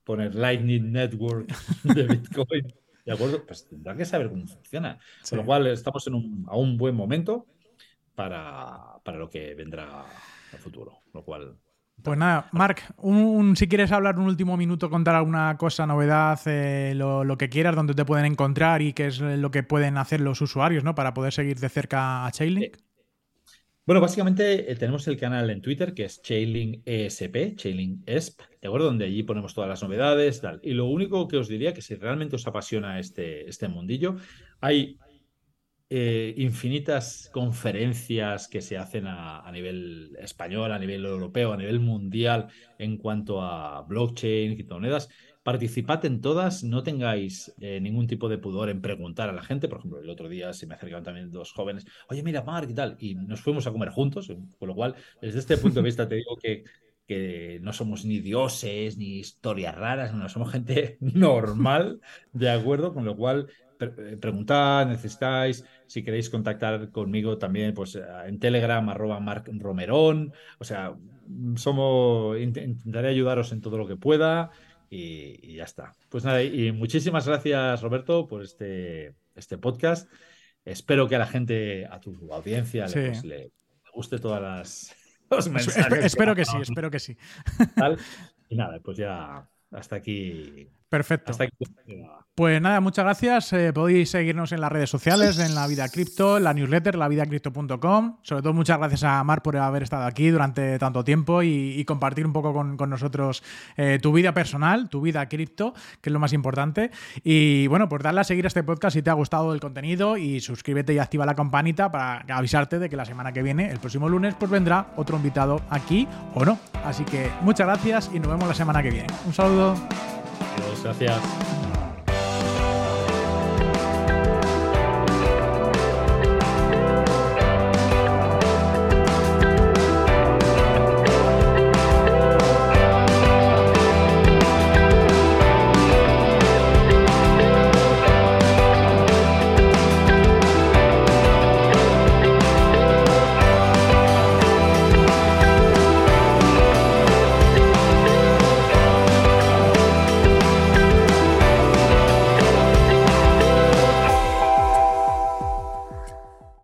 poner Lightning Network de (laughs) Bitcoin. ¿De acuerdo? Pues tendrá que saber cómo funciona. Con lo cual estamos en un, a un buen momento para, para lo que vendrá a futuro. Lo cual pues nada, Marc, si quieres hablar un último minuto, contar alguna cosa, novedad, eh, lo, que quieras, donde te pueden encontrar y qué es lo que pueden hacer los usuarios, ¿no? Para poder seguir de cerca a Chainlink. Bueno, básicamente eh, tenemos el canal en Twitter que es Chainlink ESP, Chainlink ESP, ¿de acuerdo? Donde allí ponemos todas las novedades, tal. Y lo único que os diría que si realmente os apasiona este, este mundillo, hay eh, infinitas conferencias que se hacen a, nivel español, a nivel europeo, a nivel mundial en cuanto a blockchain, criptomonedas. Participad en todas, no tengáis eh, ningún tipo de pudor en preguntar a la gente. Por ejemplo, el otro día se me acercaron también dos jóvenes, oye, mira, Mark y tal, y nos fuimos a comer juntos, con lo cual, desde este punto de vista te digo que que no somos ni dioses ni historias raras, no, somos gente (laughs) normal, ¿de acuerdo? Con lo cual, eh, preguntad, necesitáis, si queréis contactar conmigo también, pues eh, en Telegram, arroba Mark Romerón. O sea, somos, intentaré ayudaros en todo lo que pueda y, ya está. Pues nada, y muchísimas gracias, Roberto, por este, este podcast. Espero que a la gente, a tu audiencia, le, pues, le guste todas las, (laughs) los mensajes. Espero que sí, espero que sí. (laughs) Y nada, pues ya hasta aquí. Perfecto. Pues nada, muchas gracias. Eh, podéis seguirnos en las redes sociales, en La Vida Cripto, en la newsletter, lavidacripto.com. Sobre todo, muchas gracias a Mar por haber estado aquí durante tanto tiempo y, compartir un poco con, nosotros eh, tu vida personal, tu vida cripto, que es lo más importante. Y bueno, pues darle a seguir a este podcast si te ha gustado el contenido y suscríbete y activa la campanita para avisarte de que la semana que viene, el próximo lunes, pues vendrá otro invitado aquí o no. Así que muchas gracias y nos vemos la semana que viene. Un saludo. Gracias.